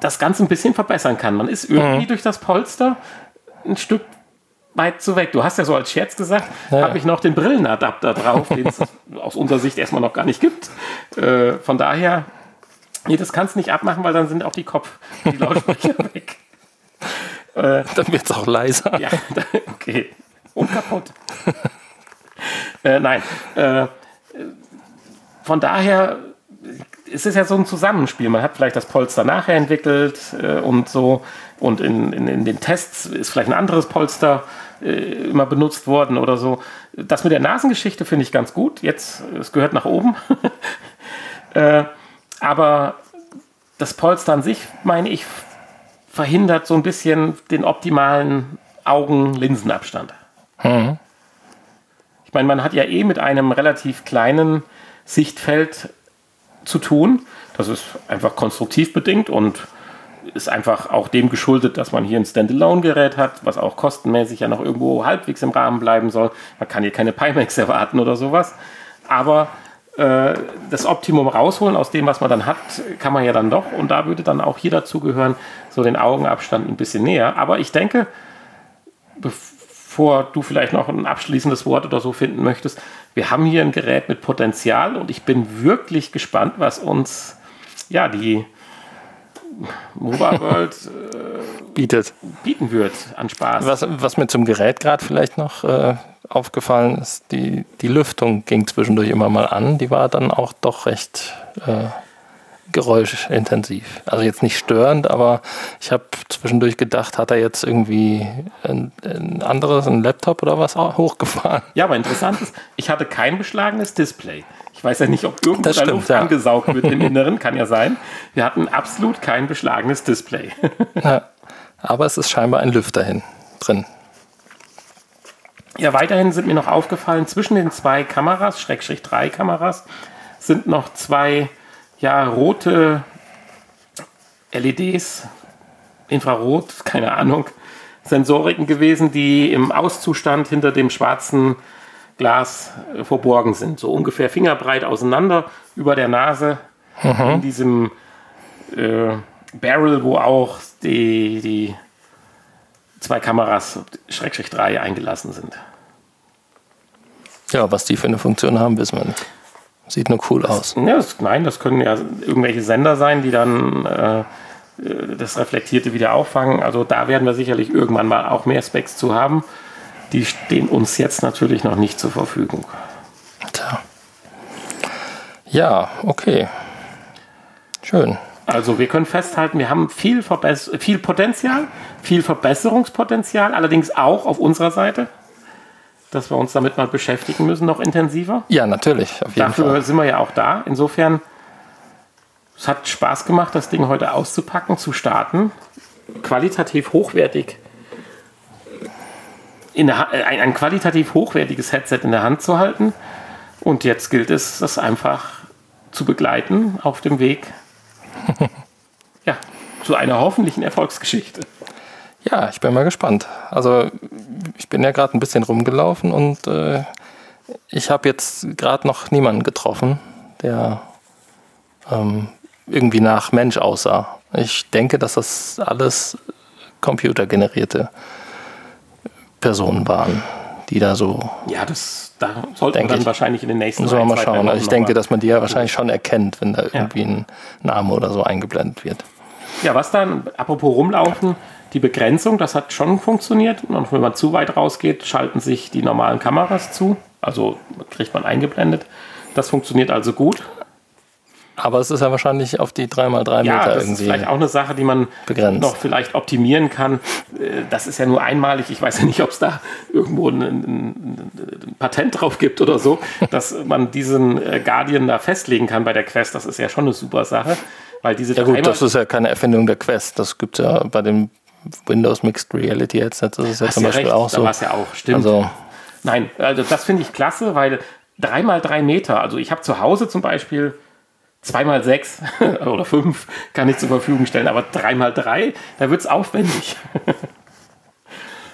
das Ganze ein bisschen verbessern kann. Man ist irgendwie durch das Polster ein Stück weit zu weg. Du hast ja so als Scherz gesagt, Ja. habe ich noch den Brillenadapter drauf, den es aus unserer Sicht erstmal noch gar nicht gibt. Äh, von daher, nee, das kannst du nicht abmachen, weil dann sind auch die Kopf, die Lautsprecher weg. Dann wird es auch leiser. Ja, okay. Und kaputt. äh, nein. Äh, von daher ist es ja so ein Zusammenspiel. Man hat vielleicht das Polster nachher entwickelt äh, und so. Und in, in, in den Tests ist vielleicht ein anderes Polster äh, immer benutzt worden oder so. Das mit der Nasengeschichte finde ich ganz gut. Jetzt, es gehört nach oben. äh, aber das Polster an sich, meine ich, verhindert so ein bisschen den optimalen Augen-Linsenabstand. Ich meine, man hat ja eh mit einem relativ kleinen Sichtfeld zu tun. Das ist einfach konstruktiv bedingt und ist einfach auch dem geschuldet, dass man hier ein Standalone-Gerät hat, was auch kostenmäßig ja noch irgendwo halbwegs im Rahmen bleiben soll. Man kann hier keine Pimax erwarten oder sowas. Aber äh, das Optimum rausholen aus dem, was man dann hat, kann man ja dann doch. Und da würde dann auch hier dazu gehören, so den Augenabstand ein bisschen näher. Aber ich denke, bevor du vielleicht noch ein abschließendes Wort oder so finden möchtest, wir haben hier ein Gerät mit Potenzial und ich bin wirklich gespannt, was uns ja die Mobile World Bietet. bieten wird an Spaß. Was, was mir zum Gerät gerade vielleicht noch äh, aufgefallen ist, die, die Lüftung ging zwischendurch immer mal an. Die war dann auch doch recht äh, geräuschintensiv. Also jetzt nicht störend, aber ich habe zwischendurch gedacht, hat er jetzt irgendwie ein, ein anderes, ein Laptop oder was auch hochgefahren? Ja, aber interessant ist, ich hatte kein beschlagenes Display. Ich weiß ja nicht, ob irgendwo Das da Luft ja. angesaugt wird im Inneren, kann ja sein. Wir hatten absolut kein beschlagenes Display. Ja. Aber es ist scheinbar ein Lüfter hin, drin. Ja, weiterhin sind mir noch aufgefallen, zwischen den zwei Kameras, Schrägstrich drei Kameras, sind noch zwei ja, rote LEDs, Infrarot, keine Ahnung, Sensoriken gewesen, die im Auszustand hinter dem schwarzen Glas äh, verborgen sind. So ungefähr fingerbreit auseinander über der Nase in diesem äh, Barrel, wo auch die, die zwei Kameras, Schrägstrich 3, eingelassen sind. Ja, was die für eine Funktion haben, wissen wir nicht. Sieht nur cool aus. Ja, das, nein, das können ja irgendwelche Sender sein, die dann äh, das Reflektierte wieder auffangen. Also da werden wir sicherlich irgendwann mal auch mehr Specs zu haben. Die stehen uns jetzt natürlich noch nicht zur Verfügung. Tja. Ja, okay. Schön. Also wir können festhalten, wir haben viel, Verbess viel Potenzial, viel Verbesserungspotenzial, allerdings auch auf unserer Seite, dass wir uns damit mal beschäftigen müssen, noch intensiver. Ja, natürlich. Dafür Fall. sind wir ja auch da. Insofern, es hat Spaß gemacht, das Ding heute auszupacken, zu starten. Qualitativ hochwertig. In der, äh, ein, ein qualitativ hochwertiges Headset in der Hand zu halten. Und jetzt gilt es, das einfach zu begleiten auf dem Weg ja, zu einer hoffentlichen Erfolgsgeschichte. Ja, ich bin mal gespannt. Also ich bin ja gerade ein bisschen rumgelaufen und äh, ich habe jetzt gerade noch niemanden getroffen, der ähm, irgendwie nach Mensch aussah. Ich denke, dass das alles computergenerierte Personen waren, die da so. Ja, das da sollten wir dann ich. wahrscheinlich in den nächsten Sollen wir mal schauen. Wochen Ich denke, dass man die ja wahrscheinlich schon erkennt, wenn da irgendwie ein Name oder so eingeblendet wird. Ja, was dann, apropos rumlaufen, die Begrenzung, das hat schon funktioniert. Und wenn man zu weit rausgeht, schalten sich die normalen Kameras zu. Also kriegt man eingeblendet. Das funktioniert also gut. Aber es ist ja wahrscheinlich auf die 3x3 Ja, Meter das ist vielleicht auch eine Sache, die man begrenzt. noch vielleicht optimieren kann. Äh, Das ist ja nur einmalig. Ich weiß ja nicht, ob es da irgendwo ein, ein, ein Patent drauf gibt oder so, dass man diesen äh, Guardian da festlegen kann bei der Quest. Das ist ja schon eine super Sache. Weil diese Ja gut, das ist ja keine Erfindung der Quest. Das gibt es ja bei dem Windows Mixed Reality. Das ist ja Hast zum Beispiel recht, auch da so. war's ja auch, stimmt. Also, Nein, also das finde ich klasse, weil dreimal drei Meter, also ich habe zu Hause zum Beispiel zweimal sechs oder fünf kann ich zur Verfügung stellen, aber dreimal drei, da wird es aufwendig.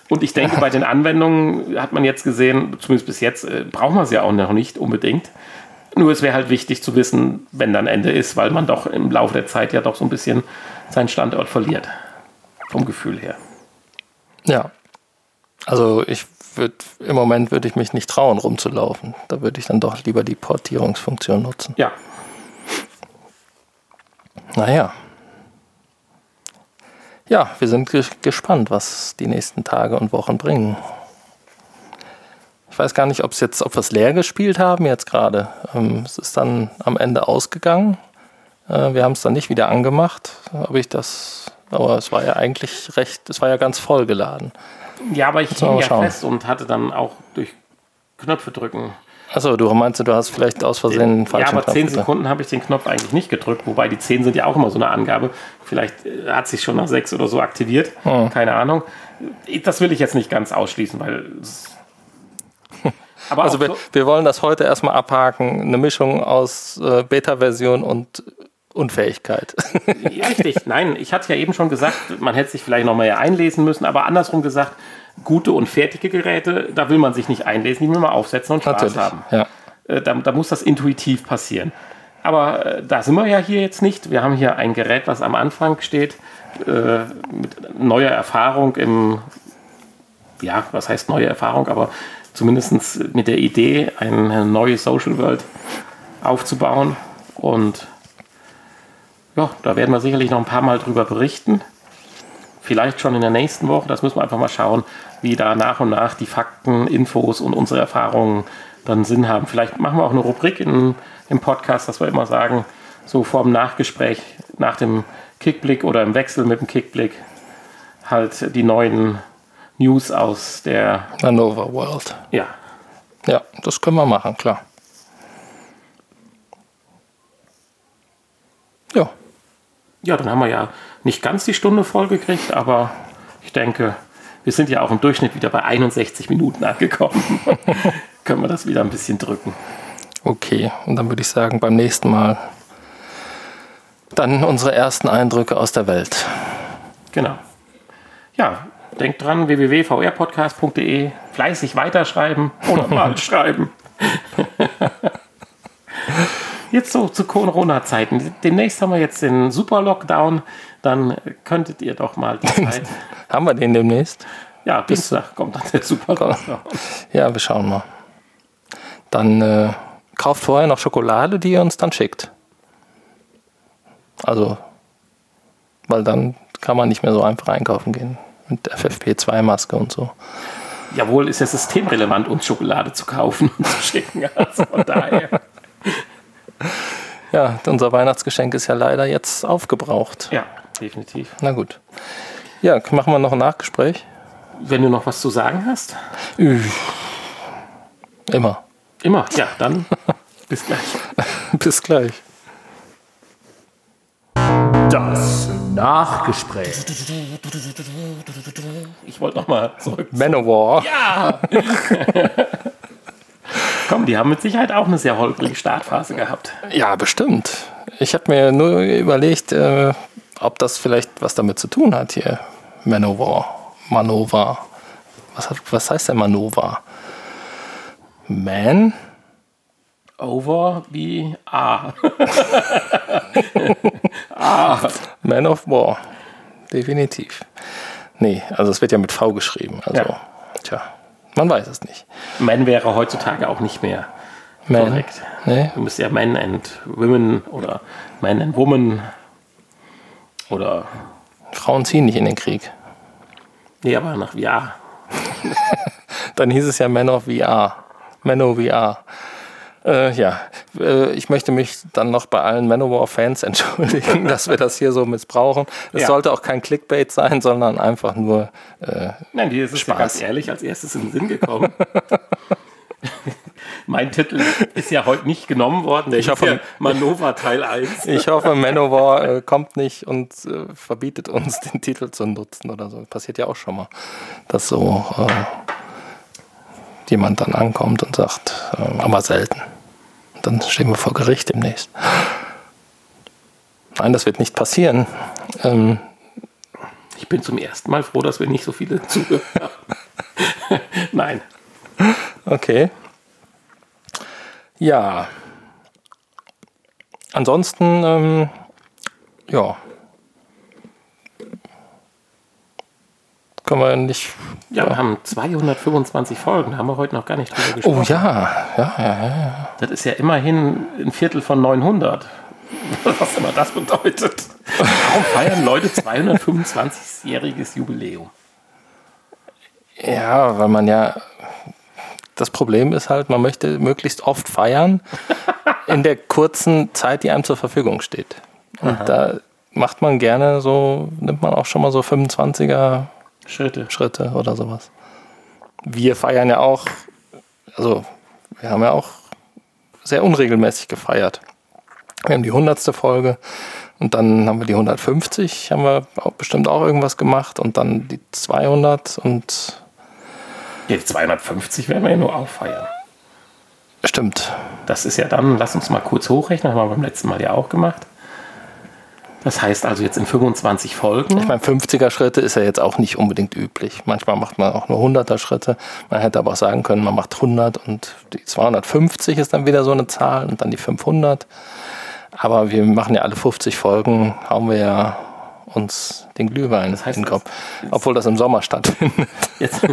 Und ich denke, bei den Anwendungen hat man jetzt gesehen, zumindest bis jetzt, äh, braucht man es ja auch noch nicht unbedingt. Nur es wäre halt wichtig zu wissen, wenn dann Ende ist, weil man doch im Laufe der Zeit ja doch so ein bisschen seinen Standort verliert. Vom Gefühl her. ja. Also ich würde im Moment würde ich mich nicht trauen, rumzulaufen. Da würde ich dann doch lieber die Portierungsfunktion nutzen. Ja, Naja. Ja, wir sind ges- gespannt, was die nächsten Tage und Wochen bringen. Ich weiß gar nicht, ob es jetzt, ob wir es leer gespielt haben jetzt gerade. Ähm, es ist dann am Ende ausgegangen. Äh, wir haben es dann nicht wieder angemacht. Ob ich das, aber es war ja eigentlich recht, es war ja ganz voll geladen. Ja, aber ich hing ja schauen. fest und hatte dann auch durch Knöpfe drücken. Achso, du meinst, du hast vielleicht aus Versehen einen Ja, falschen aber Knopf 10 gedrückt. Sekunden habe ich den Knopf eigentlich nicht gedrückt, wobei die 10 sind ja auch immer so eine Angabe. Vielleicht äh, hat sich schon nach 6 oder so aktiviert. Keine Ahnung. Das will ich jetzt nicht ganz ausschließen, weil. Aber Also wir, so, wir wollen das heute erstmal abhaken. Eine Mischung aus äh, Beta-Version und Unfähigkeit. Richtig. Nein, ich hatte ja eben schon gesagt, man hätte sich vielleicht noch mal einlesen müssen, aber andersrum gesagt, gute und fertige Geräte, da will man sich nicht einlesen, die will man aufsetzen und Spaß Natürlich. haben. Ja. Äh, da, da muss das intuitiv passieren. Aber äh, da sind wir ja hier jetzt nicht. Wir haben hier ein Gerät, was am Anfang steht, äh, mit neuer Erfahrung im, ja, was heißt neue Erfahrung, aber zumindest mit der Idee, eine neue Social World aufzubauen. Und ja, da werden wir sicherlich noch ein paar Mal drüber berichten. Vielleicht schon in der nächsten Woche. Das müssen wir einfach mal schauen, wie da nach und nach die Fakten, Infos und unsere Erfahrungen dann Sinn haben. Vielleicht machen wir auch eine Rubrik in, im Podcast, dass wir immer sagen, so vor dem Nachgespräch, nach dem Kickblick oder im Wechsel mit dem Kickblick, halt die neuen News aus der, Manova World. ja, Ja, das können wir machen, klar. Ja, ja, dann haben wir ja nicht ganz die Stunde voll gekriegt, aber ich denke, wir sind ja auch im Durchschnitt wieder bei 61 Minuten angekommen. Können wir das wieder ein bisschen drücken. Okay, und dann würde ich sagen, beim nächsten Mal dann unsere ersten Eindrücke aus der Welt. Genau. Ja, denkt dran, www.vrpodcast.de, fleißig weiterschreiben oder mal schreiben. Jetzt so zu Corona-Zeiten. Demnächst haben wir jetzt den Super-Lockdown. Dann könntet ihr doch mal die Zeit. Haben wir den demnächst? Ja, Dienstag kommt dann der Super-Lockdown. Ja, wir schauen mal. Dann äh, kauft vorher noch Schokolade, die ihr uns dann schickt. Also, weil dann kann man nicht mehr so einfach einkaufen gehen. Mit FFP2-Maske und so. Jawohl, ist ja systemrelevant, uns Schokolade zu kaufen und zu schicken. Also von daher. Ja, unser Weihnachtsgeschenk ist ja leider jetzt aufgebraucht. Ja, definitiv. Na gut. Ja, machen wir noch ein Nachgespräch? Wenn du noch was zu sagen hast. Immer. immer. Ja, dann bis gleich. Bis gleich. Das Nachgespräch. Ich wollte noch mal zurück. Manowar. Ja! Komm, die haben mit Sicherheit auch eine sehr holprige Startphase gehabt. Ja, bestimmt. Ich habe mir nur überlegt, äh, ob das vielleicht was damit zu tun hat hier. Manowar. Manova. Was, hat, was heißt denn Manova? Man? Over wie A. Man of War. Definitiv. Nee, also es wird ja mit V geschrieben. Also, Ja. tja, man weiß es nicht. Man wäre heutzutage auch nicht mehr Man. korrekt. Nee, Du müsst ja Men and Women oder Man and Woman oder. Frauen ziehen nicht in den Krieg. Nee, aber nach Ja. Dann hieß es ja Man of VR. Man of VR. Äh, ja, äh, ich möchte mich dann noch bei allen Manowar-Fans entschuldigen, dass wir das hier so missbrauchen. Es Ja. sollte auch kein Clickbait sein, sondern einfach nur, äh, Nein, dir ist es ja Spaß. ganz ehrlich als erstes in den Sinn gekommen. mein Titel ist ja heute nicht genommen worden. Der Ich hoffe- ja Manova Teil 1. ich hoffe, Manowar äh, kommt nicht und äh, verbietet uns, den Titel zu nutzen oder so. Passiert ja auch schon mal, dass so äh, jemand dann ankommt und sagt, äh, aber selten. Dann stehen wir vor Gericht demnächst. Nein, das wird nicht passieren. Ähm, Ich bin zum ersten Mal froh, dass wir nicht so viele zuhören. Nein. Okay. Ja. Ansonsten, ähm, ja. Können wir nicht. Ja, wir haben 225 Folgen, da haben wir heute noch gar nicht drüber gesprochen. Oh ja, ja, ja, ja. Das ist ja immerhin ein Viertel von 900. Was immer das bedeutet. Warum feiern Leute 225-jähriges Jubiläum? Ja, weil man ja. Das Problem ist halt, man möchte möglichst oft feiern in der kurzen Zeit, die einem zur Verfügung steht. Und da macht man gerne so, nimmt man auch schon mal so 25er Schritte. Schritte oder sowas. Wir feiern ja auch, also wir haben ja auch sehr unregelmäßig gefeiert. Wir haben die 100. Folge und dann haben wir die 150, haben wir auch bestimmt auch irgendwas gemacht und dann die 200 und Ja, die 250 werden wir ja nur auffeiern. stimmt. Das ist ja dann, lass uns mal kurz hochrechnen, haben wir beim letzten Mal ja auch gemacht. Das heißt also jetzt in 25 Folgen. Ich meine, 50er Schritte ist ja jetzt auch nicht unbedingt üblich. Manchmal macht man auch nur 100er Schritte. Man hätte aber auch sagen können, man macht 100 und die 250 ist dann wieder so eine Zahl und dann die 500. Aber wir machen ja alle 50 Folgen, hauen wir ja uns den Glühwein Das heißt, in den Kopf. Obwohl das im Sommer stattfindet. Jetzt,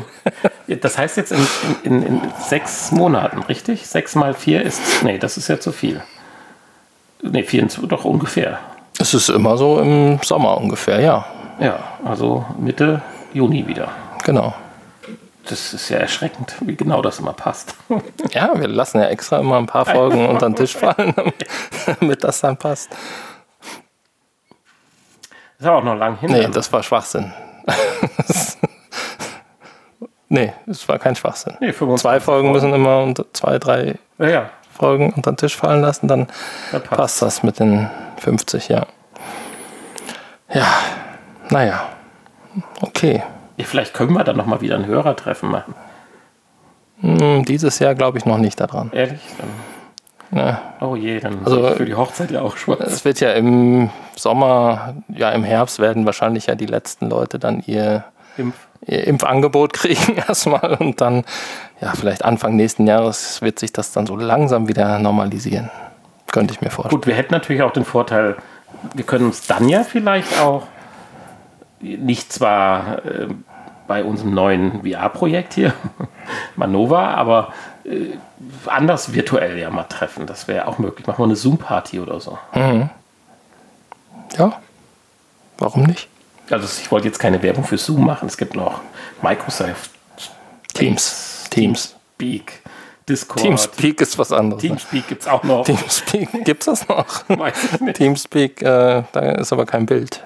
das heißt jetzt in, in, in, sechs Monaten, richtig? Sechs mal vier ist. Nee, das ist ja zu viel. Nee, 24, doch ungefähr. Es ist immer so im Sommer ungefähr, ja. Ja, also Mitte Juni wieder. Genau. Das ist ja erschreckend, wie genau das immer passt. Ja, wir lassen ja extra immer ein paar Folgen unter den Tisch fallen, damit, das dann passt. ist aber auch noch lang hin. Nee, dann. das war Schwachsinn. nee, es war kein Schwachsinn. Nee, 25 Zwei Folgen müssen immer unter zwei, drei ja, ja, Folgen unter den Tisch fallen lassen, dann da passt. passt das mit den 50, ja. Ja, naja. Okay. Ja, vielleicht können wir dann nochmal wieder ein Hörertreffen machen. Hm, dieses Jahr glaube ich noch nicht daran. Ehrlich? Dann, Ja. oh je, dann Also, für die Hochzeit ja auch schwarz. Es wird ja im Sommer, ja im Herbst werden wahrscheinlich ja die letzten Leute dann ihr, Impf. ihr Impfangebot kriegen erstmal und dann, ja vielleicht Anfang nächsten Jahres wird sich das dann so langsam wieder normalisieren. Könnte ich mir vorstellen. Gut, wir hätten natürlich auch den Vorteil, wir können uns dann ja vielleicht auch nicht zwar äh, bei unserem neuen VR-Projekt hier, Manova, aber äh, anders virtuell ja mal treffen. Das wäre auch möglich. Machen wir eine Zoom-Party oder so. Ja, warum nicht? Also ich wollte jetzt keine Werbung für Zoom machen. Es gibt noch Microsoft Teams. Teams. Speak, Discord. Teamspeak ist was anderes. ne? Teamspeak gibt es auch noch. Teamspeak, gibt's das noch? Weiß ich nicht. Teamspeak, äh, da ist aber kein Bild.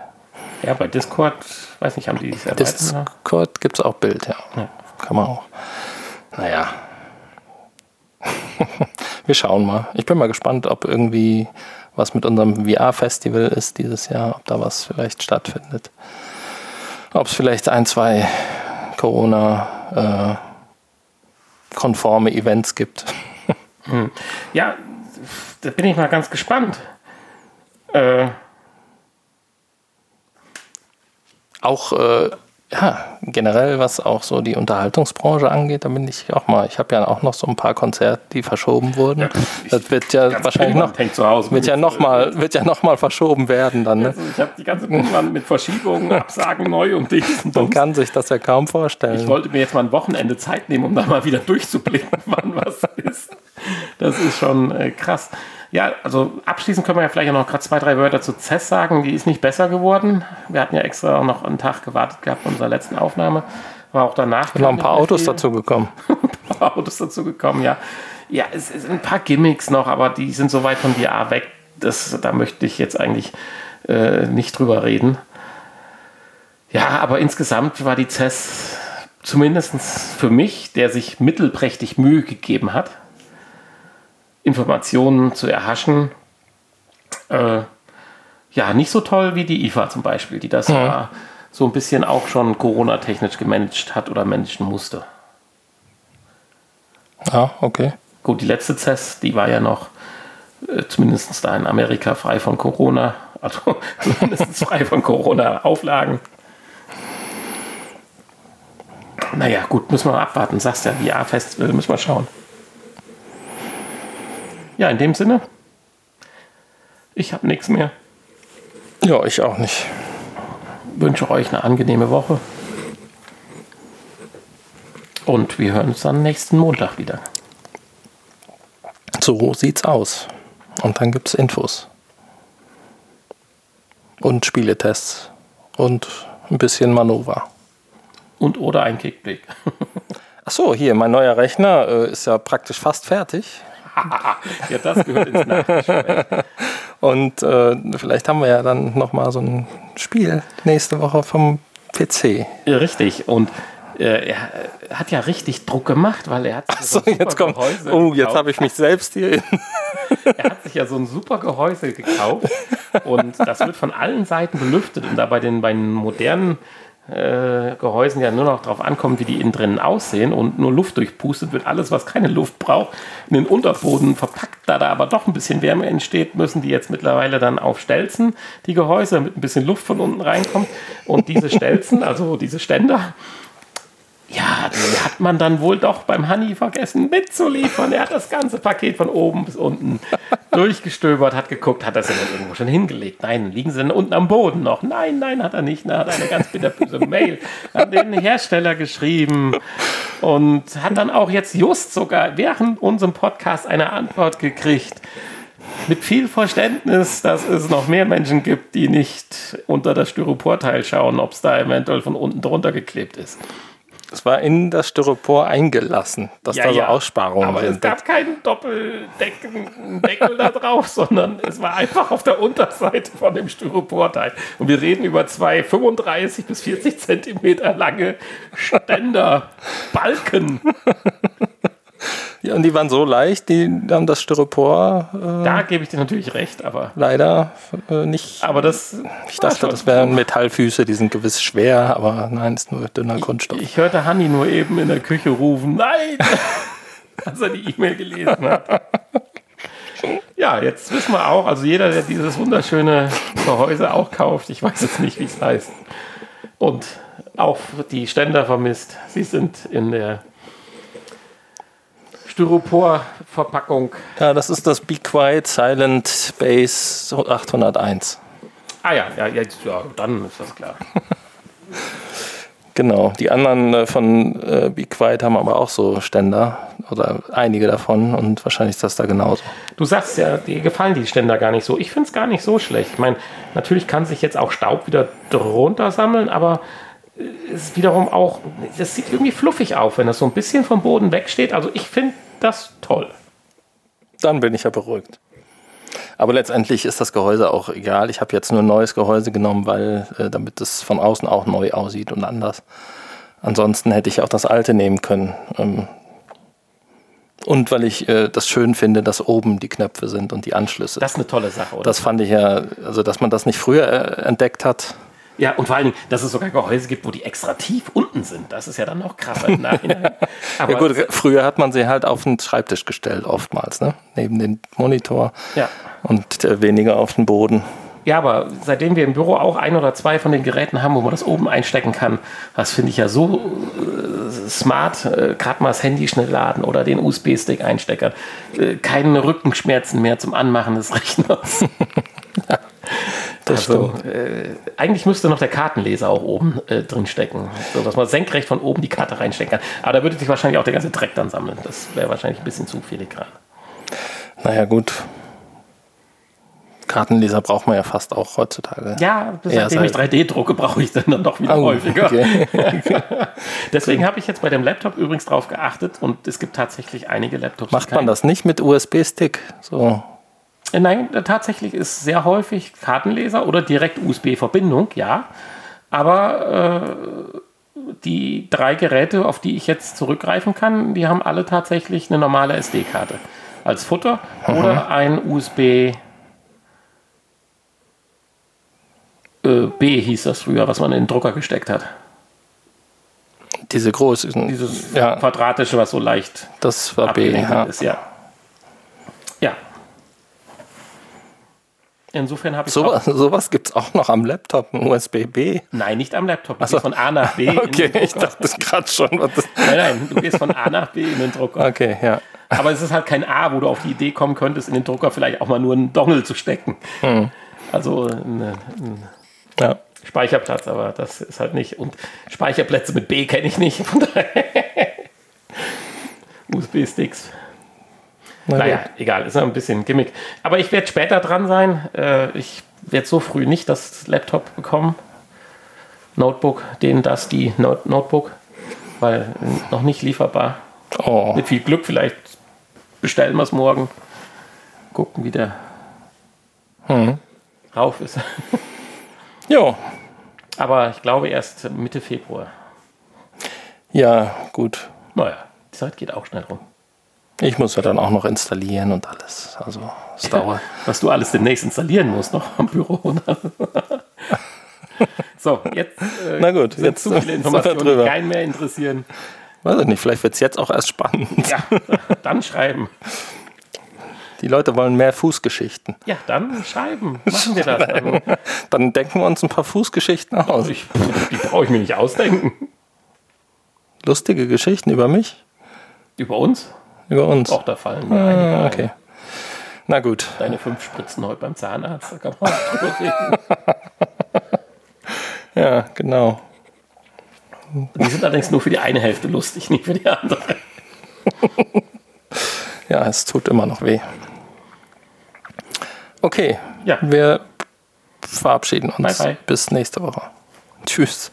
Ja, bei Discord, weiß nicht, haben die es erweitert? ne? Discord gibt es auch Bild, ja. Kann man auch. Naja. Wir schauen mal. Ich bin mal gespannt, ob irgendwie was mit unserem VR-Festival ist dieses Jahr, ob da was vielleicht stattfindet. Ob es vielleicht ein, zwei Corona-konforme Events gibt. Ja, da bin ich mal ganz gespannt. Äh, Auch äh, ja, generell, was auch so die Unterhaltungsbranche angeht, da bin ich auch mal. Ich habe ja auch noch so ein paar Konzerte, die verschoben wurden. das wird ja wahrscheinlich noch, hängt zu Hause. wird ja noch mal, wird ja noch mal verschoben werden dann. Ne? Also ich habe die ganze Finnland mit Verschiebungen, Absagen neu und dies und Man kann sich das ja kaum Ich vorstellen. wollte mir jetzt mal ein Wochenende Zeit nehmen, um da mal wieder durchzublicken, wann was ist. Das ist schon äh, krass. Ja, also abschließend können wir ja vielleicht auch noch gerade zwei, drei Wörter zu CES sagen. Die ist nicht besser geworden. Wir hatten ja extra noch einen Tag gewartet gehabt bei unserer letzten Aufnahme. War auch danach. Noch ein paar Autos viel. dazu gekommen. ein paar Autos dazu gekommen, ja. Ja, es sind ein paar Gimmicks noch, aber die sind so weit von VR weg, das, da möchte ich jetzt eigentlich äh, nicht drüber reden. Ja, aber insgesamt war die CES zumindest für mich, der sich mittelprächtig Mühe gegeben hat, Informationen zu erhaschen, äh, ja, nicht so toll wie die IFA zum Beispiel, die das ja so ein bisschen auch schon Corona-technisch gemanagt hat oder managen musste. Ja, okay. Gut, die letzte CES, die war ja noch äh, zumindest da in Amerika frei von Corona. Also zumindest frei von Corona-Auflagen. Naja, gut, müssen wir mal abwarten. Sagst ja, VR-Festival, müssen wir schauen. Ja, in dem Sinne, ich habe nichts mehr. Ja, ich auch nicht. Wünsche euch eine angenehme Woche. Und wir hören uns dann nächsten Montag wieder. So sieht's aus. Und dann gibt's Infos. Und Spieletests. Und ein bisschen Manöver. Und oder ein Kickblick. Achso, hier, mein neuer Rechner äh, ist ja praktisch fast fertig. ja, das gehört ins Nachgespräch. Und äh, vielleicht haben wir ja dann nochmal so ein Spiel nächste Woche vom PC. Ja, Richtig. Und äh, er hat ja richtig Druck gemacht, weil er hat sich So, so ein super jetzt kommt. Gehäuse Oh, jetzt habe ich mich selbst hier. In, Er hat sich ja so ein super Gehäuse gekauft und das wird von allen Seiten belüftet und da bei den, bei den modernen äh, Gehäusen ja nur noch darauf ankommt, wie die innen drinnen aussehen und nur Luft durchpustet wird, alles, was keine Luft braucht, in den Unterboden verpackt. Da da aber doch ein bisschen Wärme entsteht, müssen die jetzt mittlerweile dann auf Stelzen, die Gehäuse, damit ein bisschen Luft von unten reinkommt. Und diese Stelzen, also diese Ständer, ja, die hat man dann wohl doch beim Honey vergessen mitzuliefern. Er hat das ganze Paket von oben bis unten durchgestöbert, hat geguckt, hat das denn irgendwo schon hingelegt? Nein, liegen sie denn unten am Boden noch? Nein, nein, hat er nicht. Er hat eine ganz bitterböse Mail an den Hersteller geschrieben und hat dann auch jetzt just sogar während unserem Podcast eine Antwort gekriegt. Mit viel Verständnis, dass es noch mehr Menschen gibt, die nicht unter das Styroporteil schauen, ob es da eventuell von unten drunter geklebt ist. Es war in das Styropor eingelassen, dass da so Aussparungen Aber es sind. gab keinen Doppeldeckel da drauf, sondern es war einfach auf der Unterseite von dem Styroporteil. Und wir reden über zwei 35 bis 40 Zentimeter lange Ständer, Balken. Ja, und die waren so leicht, die haben das Styropor äh, Da gebe ich dir natürlich recht, aber, leider äh, nicht. aber das. Ich dachte, das wären Metallfüße, die sind gewiss schwer, aber nein, ist nur dünner Kunststoff. Ich hörte Hanni nur eben in der Küche rufen, nein! als er die E-Mail gelesen hat. Ja, jetzt wissen wir auch, also jeder, der dieses wunderschöne Gehäuse auch kauft, ich weiß jetzt nicht, wie es heißt, und auch die Ständer vermisst, sie sind in der Styropor-Verpackung. Ja, das ist das Be Quiet Silent Base 801. Ah ja, ja, jetzt, ja, dann ist das klar. Genau. Die anderen äh, von äh, Be Quiet haben aber auch so Ständer oder einige davon und wahrscheinlich ist das da genauso. Du sagst ja, dir gefallen die Ständer gar nicht so. Ich finde es gar nicht so schlecht. Ich meine, natürlich kann sich jetzt auch Staub wieder drunter sammeln, aber ist wiederum auch, das sieht irgendwie fluffig auf, wenn das so ein bisschen vom Boden wegsteht. Also ich finde das toll. Dann bin ich ja beruhigt. Aber letztendlich ist das Gehäuse auch egal. Ich habe jetzt nur ein neues Gehäuse genommen, weil äh, damit es von außen auch neu aussieht und anders. Ansonsten hätte ich auch das alte nehmen können. Ähm, und weil ich äh, das schön finde, dass oben die Knöpfe sind und die Anschlüsse. Das ist eine tolle Sache, oder? Das fand ich ja, also dass man das nicht früher äh, entdeckt hat. Ja, und vor allen Dingen, dass es sogar Gehäuse gibt, wo die extra tief unten sind. Das ist ja dann noch krasser Nachhinein. Aber Ja gut, früher hat man sie halt auf den Schreibtisch gestellt, oftmals, ne? Neben den Monitor Ja. und äh, weniger auf den Boden. Ja, aber seitdem wir im Büro auch ein oder zwei von den Geräten haben, wo man das oben einstecken kann, das finde ich ja so äh, smart, äh, gerade mal das Handy schnell laden oder den USB-Stick einstecken. Äh, keine Rückenschmerzen mehr zum Anmachen des Rechners. Das Also, äh, eigentlich müsste noch der Kartenleser auch oben äh, drin stecken, so dass man senkrecht von oben die Karte reinstecken kann. Aber da würde sich wahrscheinlich auch der ganze Dreck dann sammeln. Das wäre wahrscheinlich ein bisschen zu filigran. Naja, gut. Kartenleser braucht man ja fast auch heutzutage. Ja, bis Ja, ich sei- 3D drucke, brauche ich dann, doch wieder Oh, häufiger. okay. Deswegen habe ich jetzt bei dem Laptop übrigens drauf geachtet und es gibt tatsächlich einige Laptops. Macht man das nicht mit USB-Stick? So. Äh, Nein, äh, tatsächlich ist sehr häufig Kartenleser oder direkt USB-Verbindung, ja. Aber äh, die drei Geräte, auf die ich jetzt zurückgreifen kann, die haben alle tatsächlich eine normale SD-Karte als Futter oder ein USB. äh, B hieß das früher, was man in den Drucker gesteckt hat. Diese großen. Dieses ja, quadratische, was so leicht das war B. Ja. ist. Ja. Insofern habe ich So, auch, sowas gibt es auch noch am Laptop, ein USB-B. Nein, nicht am Laptop. Du gehst von A nach B. Okay, ich dachte gerade schon. Was das Nein, nein, du gehst von A nach B in den Drucker. okay, ja. Aber es ist halt kein A, wo du auf die Idee kommen könntest, in den Drucker vielleicht auch mal nur einen Dongle zu stecken. Hm. Also ein, ja. Speicherplatz, aber das ist halt nicht. Und Speicherplätze mit B kenne ich nicht. USB-Sticks. Na Naja, gut. egal, ist ja ein bisschen Gimmick. Aber ich werde später dran sein. Äh, ich werde so früh nicht das Laptop bekommen. Notebook, den, das, die Not Notebook. Weil noch nicht lieferbar. Oh, Mit viel Glück, vielleicht bestellen wir es morgen. Gucken, wie der Hm. rauf ist. jo. Aber ich glaube erst Mitte Februar. Ja, gut. Naja, die Zeit geht auch schnell rum. Ich muss ja dann auch noch installieren und alles. Also, es dauert. Was du alles demnächst installieren musst noch am Büro. ne? so, jetzt äh, Na gut, jetzt zu viele Informationen, die drüber. keinen mehr interessieren. Weiß ich nicht, vielleicht wird es jetzt auch erst spannend. Ja, dann schreiben. Die Leute wollen mehr Fußgeschichten. Ja, dann schreiben. Machen wir das. Also, Dann denken wir uns ein paar Fußgeschichten aus. ich, die brauche ich mir nicht ausdenken. Lustige Geschichten über mich, Über uns? Über uns. Auch da fallen mir einige Ah, ein. okay. Na gut. Deine fünf Spritzen heute beim Zahnarzt, da kann man auch drüber reden. Ja, genau. Die sind allerdings nur für die eine Hälfte lustig, nicht für die andere. Ja, es tut immer noch weh. Okay, Ja. wir verabschieden uns. Bye, bye. Bis nächste Woche. Tschüss.